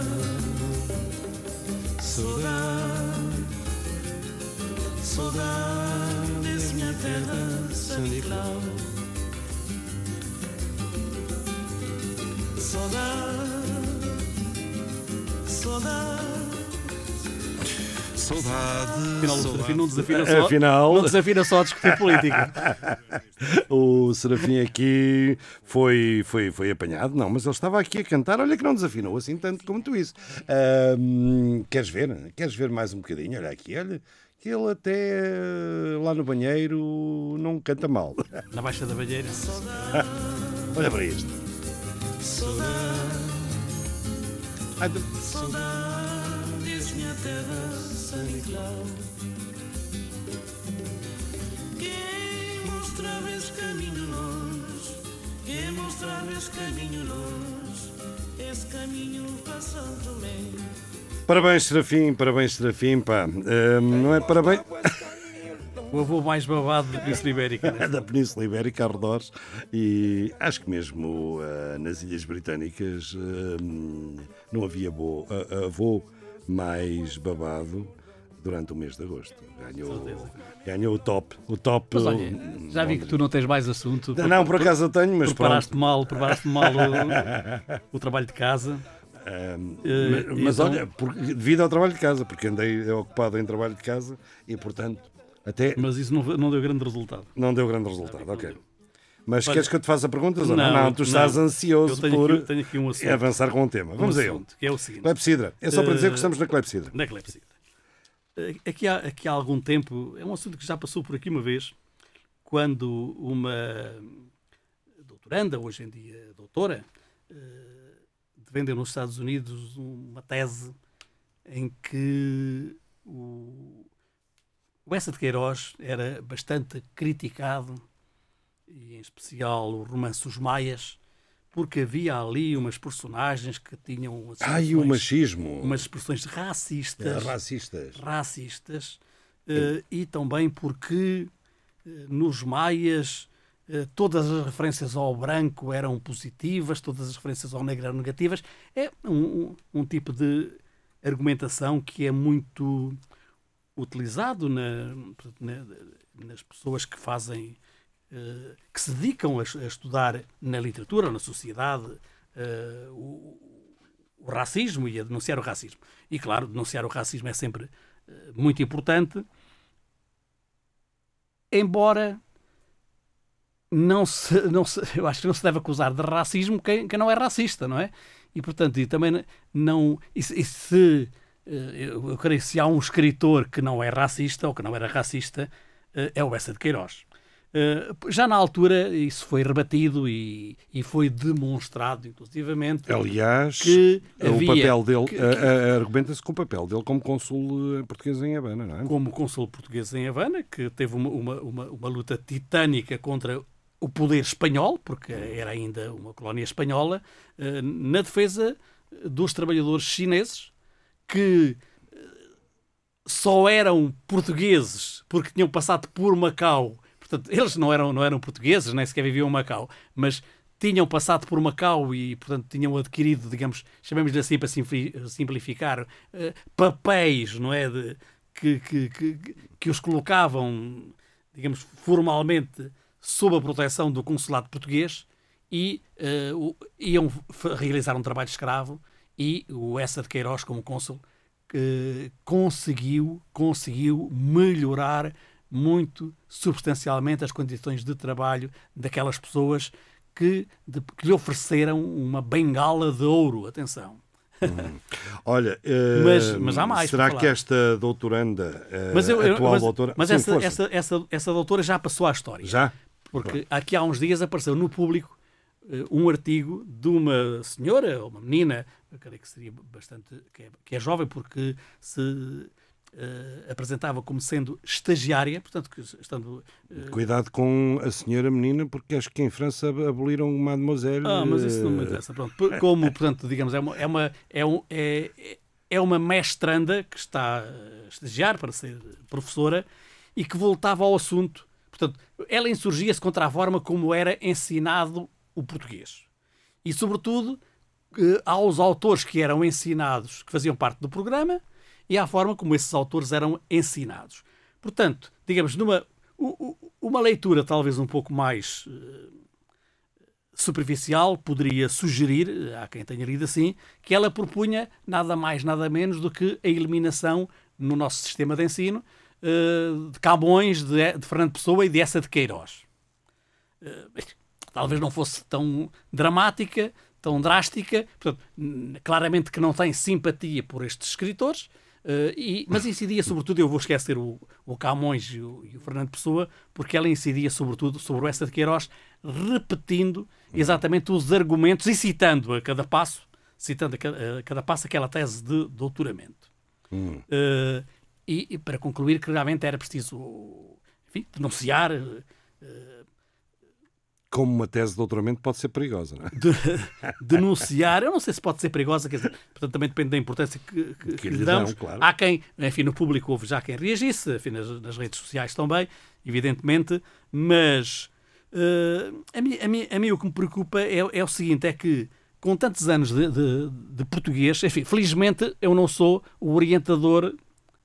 saudade, saudade, esse minha terra, São Nicolau. Saudade, saudade. Saudade. Afinal, o Serafim não desafina só, Afinal- não desafina só a discutir política. O Serafim aqui foi, foi, foi apanhado, não, mas ele estava aqui a cantar. Olha que não desafinou assim tanto como tu isso. Ahm, queres ver? Queres ver mais um bocadinho? Olha aqui, olha. Que ele até eh, lá no banheiro não canta mal. Na Baixa da Banheira. Olha para isto. Ai, de- Saudades, minha terra, São Nicolau. Quem mostrava esse caminho longe, quem mostrava esse caminho longe, esse caminho São Tomé. Parabéns, Serafim, parabéns, Serafim, pá. Ahm, não é parabéns. O avô mais babado da Península Ibérica. né? da Península Ibérica, arredores, e acho que mesmo ah, nas Ilhas Britânicas ah, não havia bo- ah, avô mais babado durante o mês de agosto. Ganhou, ganhou o top. O top Mas olha, já vi que tu não tens mais assunto. Não, por acaso eu tenho, mas preparaste pronto. mal, preparaste mal o, o trabalho de casa. Ah, Eh, mas mas então- olha, por- devido ao trabalho de casa, porque andei ocupado em trabalho de casa e, portanto, até Mas isso não, não deu grande resultado. não deu grande resultado. Ok. Mas Olha- queres que eu te faça perguntas ou não? Não, Não, tu estás não. ansioso por aqui- aqui um avançar com o tema. Vamos Um a ele. assunto, Que é o seguinte. Clepsidra. É só para dizer que Eh, estamos na clepsidra. Na clepsidra. Eh, Aqui há, aqui há algum tempo, é um assunto que já passou por aqui uma vez, quando uma doutoranda, hoje em dia doutora, eh, defendeu nos Estados Unidos uma tese em que o, o Essa de Queiroz era bastante criticado, e em especial o romance Os Maias, porque havia ali umas personagens que tinham Ai, o machismo. umas expressões É, racistas, racistas. racistas eh, e também porque nos maias todas as referências ao branco eram positivas, todas as referências ao negro eram negativas. É um, um- um tipo de argumentação que é muito utilizado na- na- nas pessoas que fazem que se dedicam a, estudar na literatura, na sociedade, eh, o, o racismo e a denunciar o racismo. E claro, denunciar o racismo é sempre eh, muito importante, embora não se, não se, eu acho que não se deve acusar de racismo quem, quem não é racista, não é? E portanto, e também não. E, e se, eh, eu, creio que se há um escritor que não é racista ou que não era racista, eh, é o Bessa de Queiroz. Eh, Já na altura isso foi rebatido e, e foi demonstrado, inclusivamente, Aliás, que o havia- papel dele, que- argumenta-se com o papel dele como cônsul eh, português em Havana, não é? como cônsul português em Havana, que teve uma, uma, uma, uma luta titânica contra o poder espanhol, porque era ainda uma colónia espanhola, eh, na defesa dos trabalhadores chineses que só eram portugueses porque tinham passado por Macau. Portanto, eles não eram, não eram portugueses, nem sequer viviam em Macau, mas tinham passado por Macau e, portanto, tinham adquirido, digamos, chamemos-lhe assim para simpli- simplificar, eh, papéis, não é? De, que, que, que, que os colocavam, digamos, formalmente sob a proteção do consulado português e o- iam realizar um trabalho escravo e o Essa de Queiroz, como cônsul, que conseguiu, conseguiu melhorar muito substancialmente as condições de trabalho daquelas pessoas que, de- que lhe ofereceram uma bengala de ouro. Atenção. Olha, eh, Mas- mas há mais será que esta doutoranda, eh, Mas, eu, eu- atual mas, doutora... mas Sim, essa, força. essa, essa, essa doutora já passou à história. Já? Porque aqui há uns dias apareceu no público eh, um artigo de uma senhora, ou uma menina, eu creio que seria bastante, que é, que é jovem, porque se eh, apresentava como sendo estagiária, portanto, que estando... eh, Cuidado com a senhora menina, porque acho que em França aboliram o mademoiselle. Ah, mas isso não me eh, interessa. Pronto. Como, portanto, digamos, é uma, é uma, é um, é, é uma mestranda que está a estagiar para ser professora e que voltava ao assunto. Portanto, ela insurgia-se contra a forma como era ensinado o português. E, sobretudo, aos autores que eram ensinados, que faziam parte do programa, e à forma como esses autores eram ensinados. Portanto, digamos, numa uma leitura talvez um pouco mais eh, superficial poderia sugerir, eh, há quem tenha lido assim, que ela propunha nada mais, nada menos do que a eliminação no nosso sistema de ensino eh, de Camões, de, Fernando Pessoa e de essa de Queiroz. Talvez não fosse tão dramática, tão drástica, portanto, claramente que não tem simpatia por estes escritores, eh, e- mas incidia sobretudo, eu vou esquecer o, o Camões e o, e o Fernando Pessoa, porque ela incidia sobretudo sobre o essa de Queiroz, repetindo exatamente os argumentos e citando a cada passo, citando a cada, a cada passo aquela tese de doutoramento. Eh, e, e para concluir que realmente era preciso enfim, denunciar eh, Como uma tese de doutoramento pode ser perigosa, não é? de- denunciar, eu não sei se pode ser perigosa, quer dizer, portanto também depende da importância que, que- que lhe damos. dão, claro. Há quem, enfim, no público houve já quem reagisse, enfim, nas, nas redes sociais também, evidentemente, mas eh, a, mim, a, mim, a mim o que me preocupa é, é o seguinte, é que com tantos anos de, de- de português, enfim, felizmente eu não sou o orientador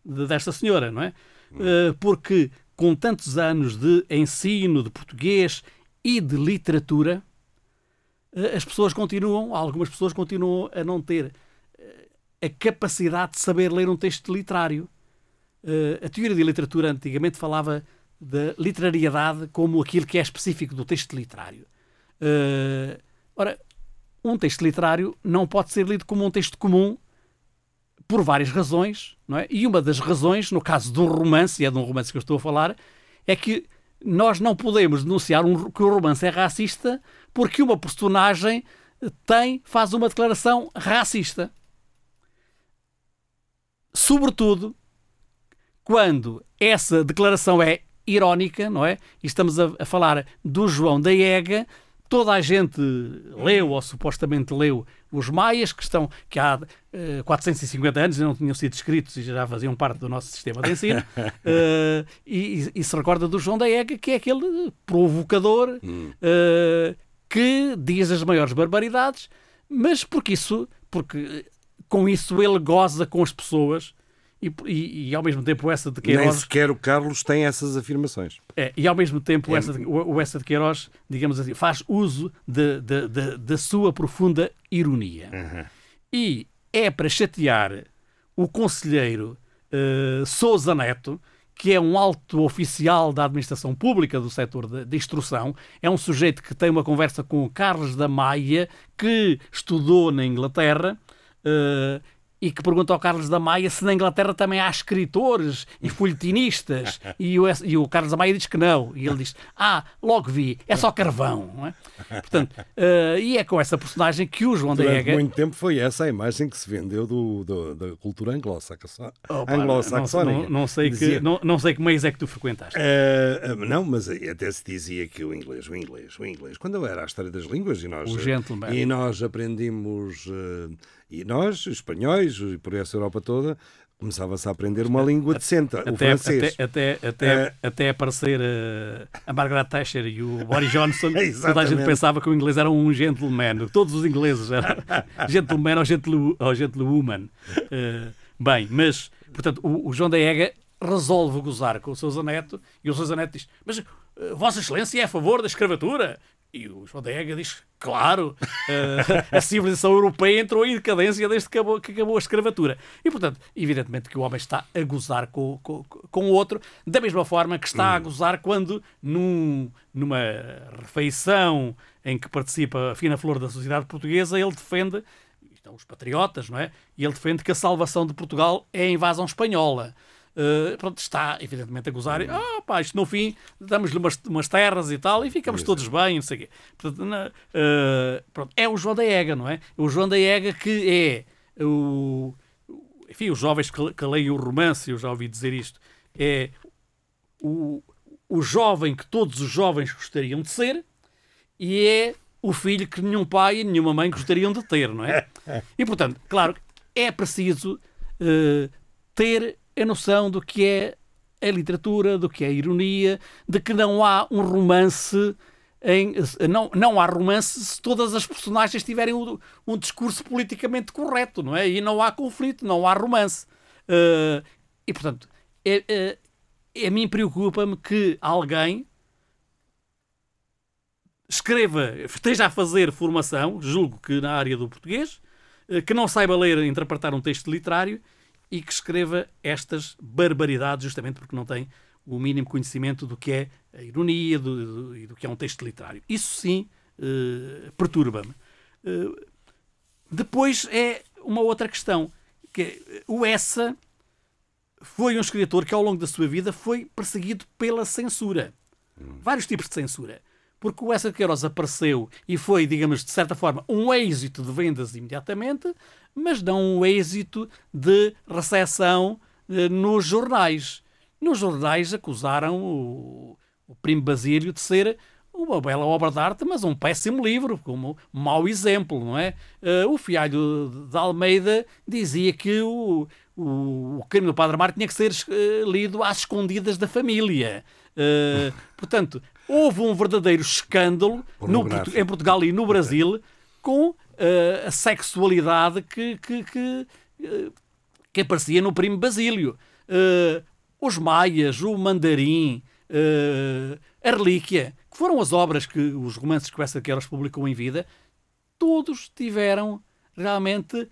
de- desta senhora, não é? Eh, porque com tantos anos de ensino de português e de literatura, eh, as pessoas continuam, algumas pessoas continuam a não ter eh, a capacidade de saber ler um texto literário. Eh, A teoria de literatura antigamente falava da literariedade como aquilo que é específico do texto literário. Ora, um texto literário não pode ser lido como um texto comum por várias razões, não é? E uma das razões, no caso de um romance, e é de um romance que eu estou a falar, é que nós não podemos denunciar um- que o romance é racista porque uma personagem tem, faz uma declaração racista. Sobretudo quando essa declaração é irónica, não é? E estamos a, a falar do João da Ega, toda a gente leu ou supostamente leu os Maias, que estão que há eh, 450 anos não tinham sido escritos e já faziam parte do nosso sistema de ensino, Eh, e, e se recorda do João da Ega, que é aquele provocador eh, que diz as maiores barbaridades, mas porque isso, porque com isso ele goza com as pessoas e, e- e ao mesmo tempo essa de Nem Queiroz sequer o Carlos tem essas afirmações. é, e ao mesmo tempo o Essa de, o, o Essa de Queiroz, digamos assim, faz uso da sua profunda ironia. E é para chatear o conselheiro eh, Sousa Neto, que é um alto oficial da administração pública do setor de, de instrução, é um sujeito que tem uma conversa com o Carlos da Maia, que estudou na Inglaterra, eh, e que pergunta ao Carlos da Maia se na Inglaterra também há escritores e folhetinistas. e, o, e o Carlos da Maia diz que não. E ele diz: Ah, logo vi, é só carvão. Não é? Portanto, eh, e é com essa personagem que o João da Durante Ega. muito tempo foi essa a imagem que se vendeu do, do- da cultura anglo-saxó- Opa, anglo-saxónica. não, não sei que, não, não sei que meios é que tu frequentaste. Eh, não, mas até se dizia que o inglês, o inglês, o inglês, quando era a história das línguas e nós, e nós aprendimos, eh, e nós, espanhóis, e por essa Europa toda, começava-se a aprender uma língua decente, o Até, francês. até, até, até, Eh, até aparecer eh, a Margaret Thatcher e o Boris Johnson, toda a gente pensava que o inglês era um gentleman. Todos os ingleses eram gentleman ou, gentle, ou gentlewoman. Eh, bem, mas, portanto, o, o João da Ega resolve gozar com o Sousa Neto e o Sousa Neto diz: Mas Vossa Excelência é a favor da escravatura? E o João da Ega diz: Claro, eh, a civilização europeia entrou em decadência desde que acabou, que acabou a escravatura. E, portanto, evidentemente que o homem está a gozar com, com, com o outro, da mesma forma que está a gozar quando, num, numa refeição em que participa a fina flor da sociedade portuguesa, ele defende estão os patriotas, não é? E ele defende que a salvação de Portugal é a invasão espanhola. Eh, pronto, está evidentemente a gozar. e, Ah, pá, isto no fim, damos-lhe umas, umas terras e tal, e ficamos todos bem, não sei o quê. Portanto, na- eh, pronto, é o João da Ega, não é? O João da Ega que é o. Enfim, os jovens que, que leem o romance, eu já ouvi dizer isto, é o, o jovem que todos os jovens gostariam de ser e é o filho que nenhum pai e nenhuma mãe gostariam de ter, não é? E portanto, claro, é preciso eh, ter a noção do que é a literatura, do que é a ironia, de que não há um romance. Em, não, não há romance se todas as personagens tiverem um, um discurso politicamente correto, não é? E não há conflito, não há romance. Eh, e portanto, é, é, a mim preocupa-me que alguém escreva, esteja a fazer formação, julgo que na área do português, eh, que não saiba ler e interpretar um texto literário e que escreva estas barbaridades justamente porque não tem o mínimo conhecimento do que é a ironia do, do- e do que é um texto literário. Isso sim eh, perturba-me. Eh, depois é uma outra questão, que é, o Essa foi um escritor que ao longo da sua vida foi perseguido pela censura. Vários tipos de censura. Porque o Essa de Queiroz apareceu e foi, digamos, de certa forma, um êxito de vendas imediatamente, mas não um êxito de recepção eh, nos jornais. Nos jornais acusaram o, o Primo Basílio de ser uma bela obra de arte, mas um péssimo livro, como um mau exemplo, não é? Eh, o Fialho de Almeida dizia que o, o, o crime do Padre Amaro tinha que ser eh, lido às escondidas da família. Eh, portanto, houve um verdadeiro escândalo no em Portugal e no Brasil com eh, a sexualidade que, que, que, eh, que aparecia no Primo Basílio. Eh, os Maias, o Mandarim, eh, a Relíquia, que foram as obras que os romances que Essa Queiroz publicou em vida, todos tiveram realmente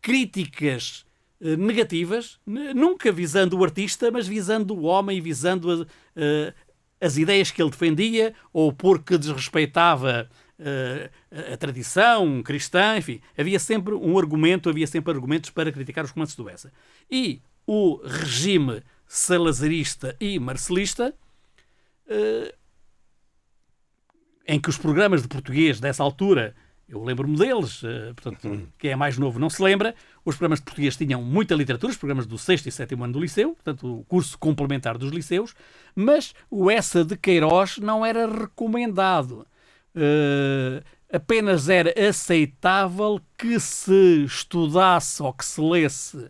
críticas negativas, nunca visando o artista, mas visando o homem visando a- eh, as ideias que ele defendia, ou porque desrespeitava a, a tradição cristã, enfim, havia sempre um argumento, havia sempre argumentos para criticar os romances do Essa. E o regime salazarista e marcelista eh, em que os programas de português dessa altura, eu lembro-me deles, eh, portanto, quem é mais novo não se lembra, os programas de português tinham muita literatura, os programas do sexto e sétimo ano do liceu, portanto, o curso complementar dos liceus, mas o Essa de Queiroz não era recomendado. Eh, apenas era aceitável que se estudasse ou que se lesse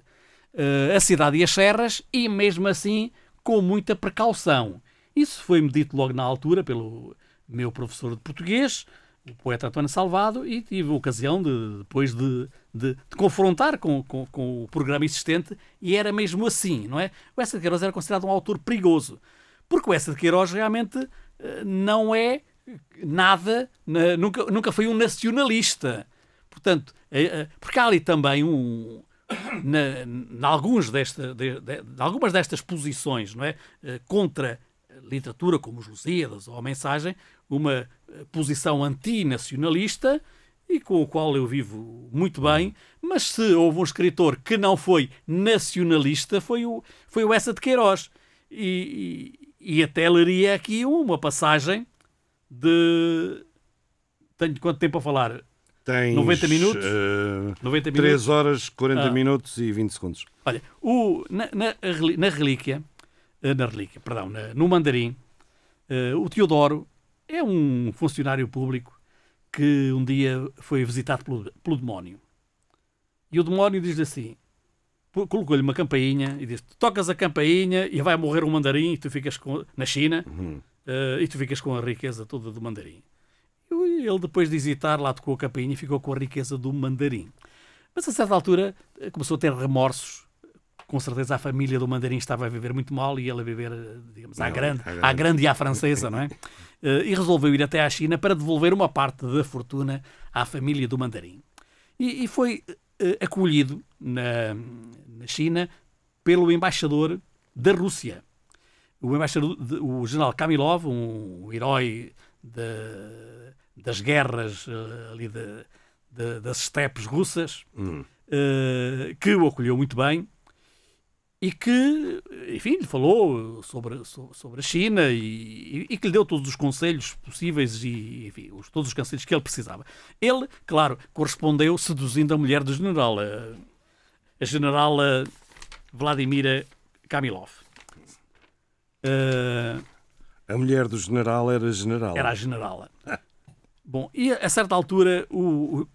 eh, A Cidade e as Serras e, mesmo assim, com muita precaução. Isso foi-me dito logo na altura pelo meu professor de português, o poeta António Salvado, e tive a ocasião de, depois de, de- de confrontar com, com- com o programa existente, e era mesmo assim, não é? O Essa de Queiroz era considerado um autor perigoso, porque o Essa de Queiroz realmente eh, não é nada, na- nunca, nunca foi um nacionalista. Portanto, eh, eh, porque há ali também um. Na, na alguns desta, de, de- de algumas destas posições não é? Eh, contra literatura, como os Lusíadas ou a Mensagem, uma eh, posição antinacionalista e com o qual eu vivo muito bem, mas se houve um escritor que não foi nacionalista, foi o, foi o Essa de Queiroz. E, e, e até leria aqui uma passagem de. Tenho quanto tempo a falar? Tens 90 minutos? eh, 90 minutos? 3 horas, 40 Ah. minutos e 20 segundos. Olha, o, na, na, na relíquia, eh, na relíquia, perdão, na- no mandarim, eh, o Teodoro é um funcionário público que um dia foi visitado pelo, pelo demónio. E o demónio diz-lhe assim, colocou-lhe uma campainha e diz tocas a campainha e vai morrer um mandarim e tu ficas com, na China eh, e tu ficas com a riqueza toda do mandarim. E ele depois de hesitar lá tocou a campainha e ficou com a riqueza do mandarim. Mas a certa altura eh, começou a ter remorsos. Com certeza a família do mandarim estava a viver muito mal e ele a viver, eh, digamos, à Não, grande, à grande. à grande e à francesa, não é? E resolveu ir até à China para devolver uma parte da fortuna à família do mandarim. E, e foi acolhido na, na China pelo embaixador da Rússia. O embaixador, de- o general Kamilov, um herói da- das guerras eh, ali da- da- das estepes russas, eh, que o acolheu muito bem. e que, enfim, lhe falou sobre, so- sobre a China e, e que lhe deu todos os conselhos possíveis e, enfim, os- todos os conselhos que ele precisava. Ele, claro, correspondeu seduzindo a mulher do general, a, a generala Vladimira Kamilov. Eh, A mulher do general era general. era a. Bom, e a certa altura, o, o-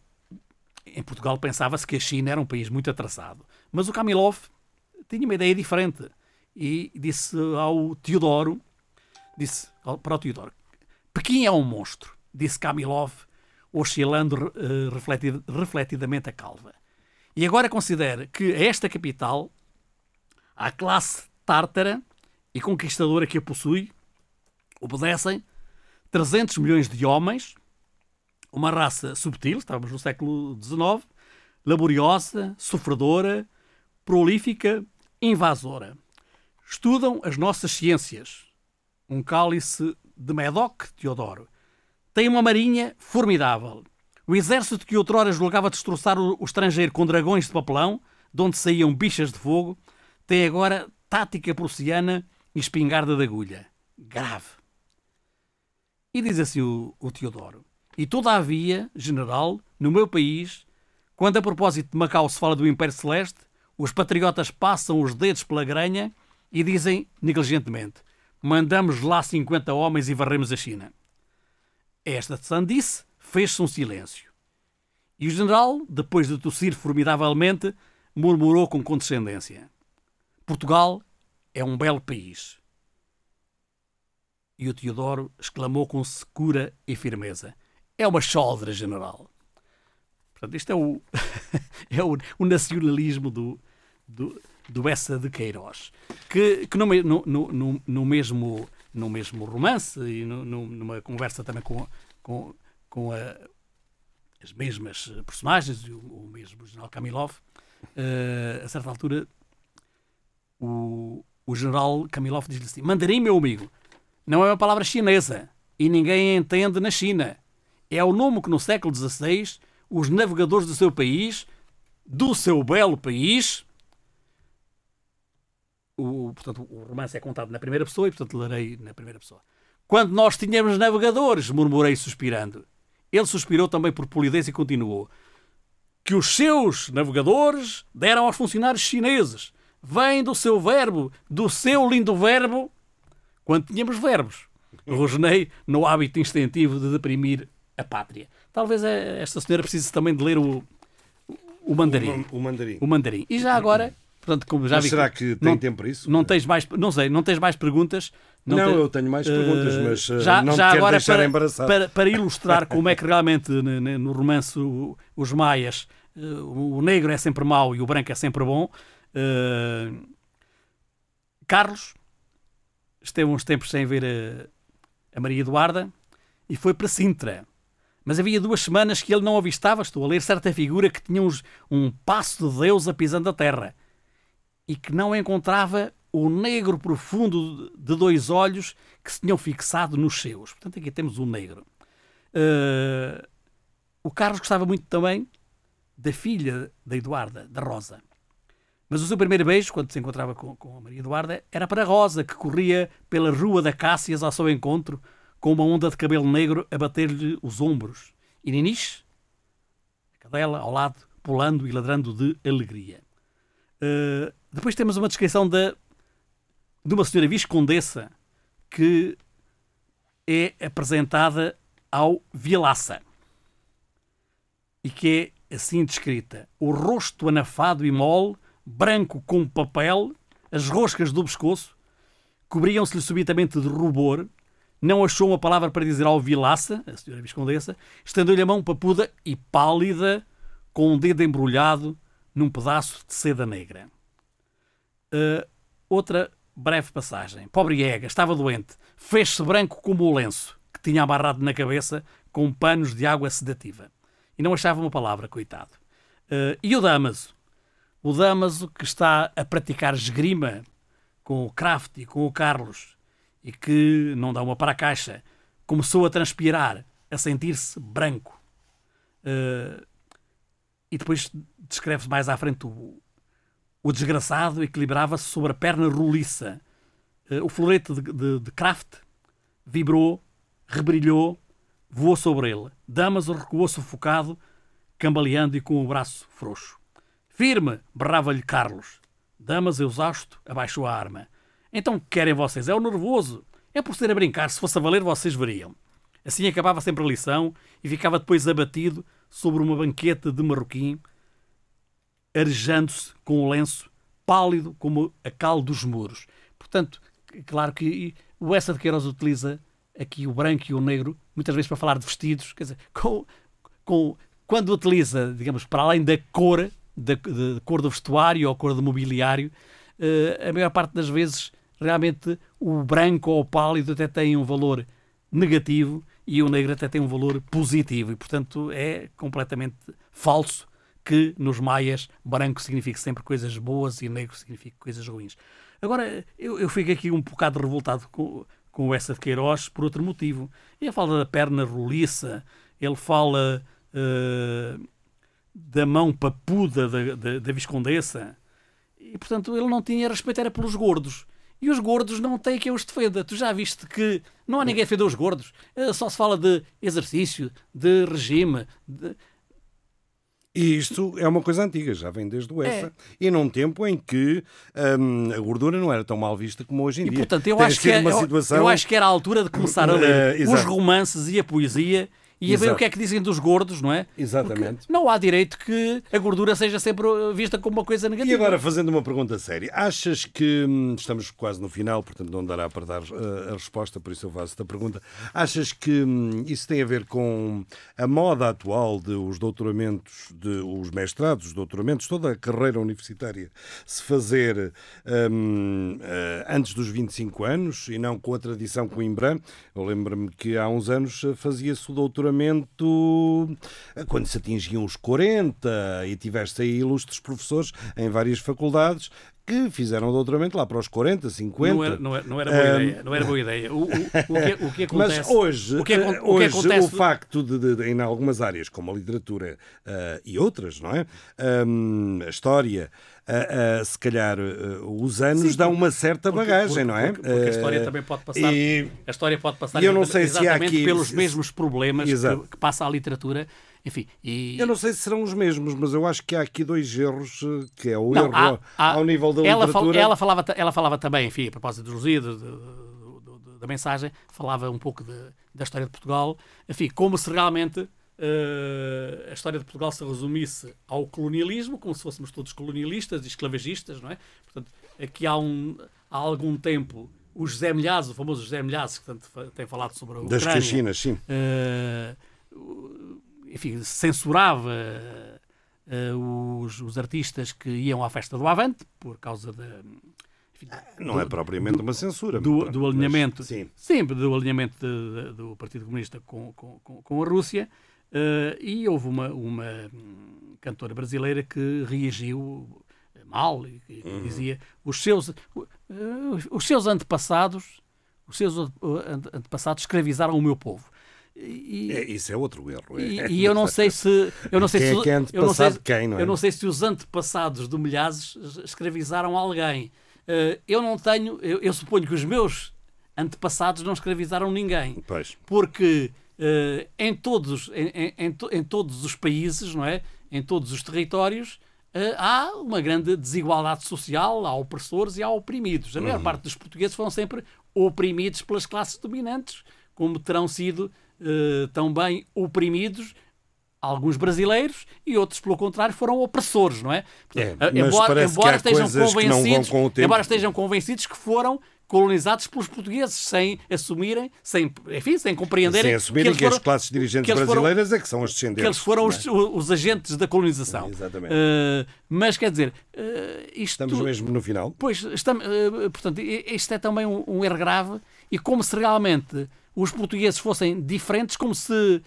em Portugal pensava-se que a China era um país muito atrasado. Mas o Kamilov tinha uma ideia diferente e disse ao Teodoro, disse para o Teodoro, Pequim é um monstro, disse Kamilov, oscilando eh, refletid- refletidamente a calva. E agora considere que a esta capital, a classe tártara e conquistadora que a possui, obedecem 300 milhões de homens, uma raça subtil, estávamos no século XIX, laboriosa, sofredora, prolífica, invasora. Estudam as nossas ciências. Um cálice de Medoc, Teodoro. Tem uma marinha formidável. O exército que outrora julgava destroçar o, estrangeiro com dragões de papelão, de onde saíam bichas de fogo, tem agora tática prussiana e espingarda de agulha. Grave. E diz assim o, o Teodoro. E todavia, general, no meu país, quando a propósito de Macau se fala do Império Celeste, os patriotas passam os dedos pela granha e dizem negligentemente: mandamos lá 50 homens e varremos a China. Esta sandice fez-se um silêncio. E o general, depois de tossir formidavelmente, murmurou com condescendência: Portugal é um belo país. E o Teodoro exclamou com secura e firmeza: É uma choldra, general. Portanto, isto é o, é o, o nacionalismo do, do, do Essa de Queiroz. Que, que no, no, no, no- mesmo, no mesmo romance e no- numa conversa também com, com, com a- as mesmas personagens, o, o mesmo general Kamilov, eh, a certa altura o, o general Kamilov diz-lhe assim: Mandarim, meu amigo, não é uma palavra chinesa e ninguém a entende na China. É o nome que no século XVI os navegadores do seu país, do seu belo país, o, portanto, o romance é contado na primeira pessoa e, portanto, lerei na primeira pessoa. Quando nós tínhamos navegadores, murmurei suspirando. Ele suspirou também por polidez e continuou. Que os seus navegadores deram aos funcionários chineses. Vem do seu verbo, do seu lindo verbo, quando tínhamos verbos. Rosnei no hábito instintivo de deprimir a pátria. Talvez eh, esta senhora precise também de ler o, o mandarim. O, o mandarim. O mandarim. E já agora, portanto, como já Mas vi será que tem não, tempo para isso? Não tens mais, não sei, não tens mais perguntas? Não, te- eu tenho mais perguntas, Eh, mas eh, já, não já agora deixar para, embaraçado. para, para ilustrar como é que realmente ne- ne- no romance os maias o negro é sempre mau e o branco é sempre bom. Eh, Carlos esteve uns tempos sem ver a, a Maria Eduarda e foi para Sintra. Mas havia duas semanas que ele não avistava, estou a ler, certa figura que tinha uns- um passo de Deus a pisando a terra e que não encontrava o negro profundo de dois olhos que se tinham fixado nos seus. Portanto, aqui temos o negro. Eh, o Carlos gostava muito também da filha da Eduarda, da Rosa. Mas o seu primeiro beijo, quando se encontrava com, com a Maria Eduarda, era para Rosa, que corria pela rua da Cássias ao seu encontro, com uma onda de cabelo negro a bater-lhe os ombros. E Niniche, a cadela, ao lado, pulando e ladrando de alegria. Uh, depois temos uma descrição de uma senhora viscondessa que é apresentada ao Vilaça e que é assim descrita: o rosto anafado e mole, branco como papel, as roscas do pescoço cobriam-se-lhe subitamente de rubor. Não achou uma palavra para dizer ao Vilaça, a senhora Viscondessa, estendeu-lhe a mão papuda e pálida, com um dedo embrulhado num pedaço de seda negra. Uh, outra breve passagem. Pobre Ega, estava doente. Fez-se branco como o lenço que tinha amarrado na cabeça com panos de água sedativa. E não achava uma palavra, coitado. Uh, e o Damaso? O Damaso que está a praticar esgrima com o Kraft e com o Carlos e que não dá uma para a caixa, começou a transpirar, a sentir-se branco. Uh, e depois descreve-se mais à frente o, o desgraçado equilibrava-se sobre a perna roliça. Eh, O florete de, de, de Kraft vibrou, rebrilhou, voou sobre ele. Damaso recuou sufocado, cambaleando e com o braço frouxo. Firme! berrava-lhe Carlos. Damas, exausto, abaixou a arma. Então, querem vocês? É o nervoso. É por ser a brincar. Se fosse a valer, vocês veriam. Assim acabava sempre a lição e ficava depois abatido sobre uma banqueta de marroquim, arejando-se com o lenço, pálido como a cal dos muros. Portanto, claro que o Essa de Queiroz utiliza aqui o branco e o negro, muitas vezes para falar de vestidos, quer dizer, com, com, quando utiliza, digamos, para além da cor, da, cor do vestuário ou cor do mobiliário, eh, a maior parte das vezes realmente o branco ou o pálido até tem um valor negativo e o negro até tem um valor positivo e portanto é completamente falso que nos maias branco signifique sempre coisas boas e negro signifique coisas ruins. Agora, eu, eu fico aqui um bocado revoltado com, com essa de Queiroz por outro motivo. Ele fala da perna roliça, ele fala eh, da mão papuda da, da, da Viscondessa e, portanto, ele não tinha respeito era pelos gordos. E os gordos não têm quem os defenda. Tu já viste que não há ninguém a defender os gordos. Eh, Só se fala de exercício, de regime. de- E isto é uma coisa antiga, já vem desde o EFA. É. E num tempo em que hum, a gordura não era tão mal vista como hoje em E, dia. portanto, eu Tem acho, que sido é, uma eu, situação... eu acho que era a altura de começar a ler Eh, os romances e a poesia e a ver Exato. o que é que dizem dos gordos, não é? Exatamente. Porque não há direito que a gordura seja sempre vista como uma coisa negativa. E agora, fazendo uma pergunta séria, achas que hum, estamos quase no final, portanto não dará para dar uh, a resposta, por isso eu faço esta pergunta. Achas que hum, isso tem a ver com a moda atual de os doutoramentos, de os mestrados, os doutoramentos, toda a carreira universitária se fazer hum, uh, antes dos 25 anos e não com a tradição coimbrã? Eu lembro-me que há uns anos uh, fazia-se o doutoramento uh, quando se atingiam os 40 e tiveste aí ilustres professores em várias faculdades que fizeram doutoramento lá para os 40, 50. Não era, não era, não era boa Hum, ideia. Não era boa ideia. O, o, o, que, o que acontece, Mas hoje, o que, acon- eh, o hoje acontece o facto de, de- de- em algumas áreas, como a literatura eh, e outras, não é? Hum, a história, eh, eh, se calhar eh, os anos Sim, dão uma certa bagagem, porque- não é? Porque, a história Eh, também pode passar. e- A história pode passar e eu não sei se há aqui- pelos mesmos problemas que, que passa a literatura. Enfim, e Eu não sei se serão os mesmos, mas eu acho que há aqui dois erros, eh, que é o Não, erro há- há- ao nível da ela, fal- literatura. ela falava, ela falava também, enfim, a propósito dos do- do- do- da mensagem, falava um pouco de- da história de Portugal, enfim, como se realmente eh, a história de Portugal se resumisse ao colonialismo, como se fôssemos todos colonialistas e esclavagistas, não é? Portanto, aqui há, um, há algum tempo o José Milhazes, o famoso José Milhazes, que tanto tem falado sobre a Das Ucrânia, Caxinas, sim. eh, enfim, censurava eh, os, os artistas que iam à festa do Avante por causa da, enfim, Não é propriamente uma censura. do, mas- do alinhamento, Sim. sempre do alinhamento de- de- do Partido Comunista com, com, com- a Rússia, e houve uma, uma hum, cantora brasileira que reagiu mal e que Uhum. dizia os seus, eh, os seus antepassados, os seus ante- ante- antepassados escravizaram o meu povo. E, É, isso é outro erro. é. e, e eu não sei se eu não sei Quem é se que é eu não sei, antepassado de quem, não é? eu não sei se os antepassados do Milhazes escravizaram alguém. Eh, eu não tenho, eu, eu suponho que os meus antepassados não escravizaram ninguém, Pois. porque eh, em todos em, em- em to- em todos os países, não é? Em todos os territórios eh, há uma grande desigualdade social, há opressores e há oprimidos. A maior Uhum. parte dos portugueses foram sempre oprimidos pelas classes dominantes, como terão sido eh, também oprimidos alguns brasileiros e outros, pelo contrário, foram opressores, não é? É, Portanto, não vão com o tempo. embora estejam convencidos que foram colonizados pelos portugueses sem assumirem, sem, enfim, sem compreenderem Sem assumirem eles que, as foram- classes dirigentes que eles foram- brasileiras é que são as descendentes. que eles foram é? os, os agentes da colonização. Exatamente. Eh, mas quer dizer, eh, isto Estamos mesmo no final. Pois, estamos, eh, portanto, isto é também um, um erro grave e como se realmente os portugueses fossem diferentes, como se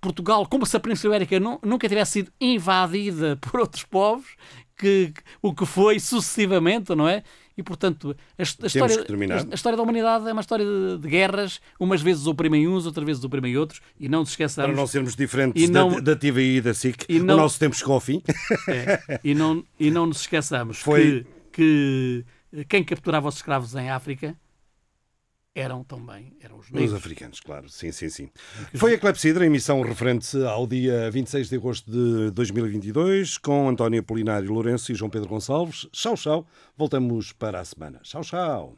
Portugal, como se a Península Ibérica nu- nunca tivesse sido invadida por outros povos, que, que- o que foi sucessivamente, não é? E, portanto, a, a história, terminar. a história da humanidade é uma história de, de guerras, umas vezes oprimem uns, outras vezes oprimem outros, e não nos Para esqueçamos, não sermos diferentes não- da, da TVI e da SIC, e o não- nosso tempo chegou ao fim. é, e, não, e não nos esqueçamos Foi- que, que quem capturava os escravos em África eram também eram os Os negros. africanos, claro, sim, sim, sim. Foi a Clepsidra, emissão referente ao dia 26 de agosto de 2022, com António Apolinário Lourenço e João Pedro Gonçalves. Tchau, tchau. Voltamos para a semana. Tchau, tchau.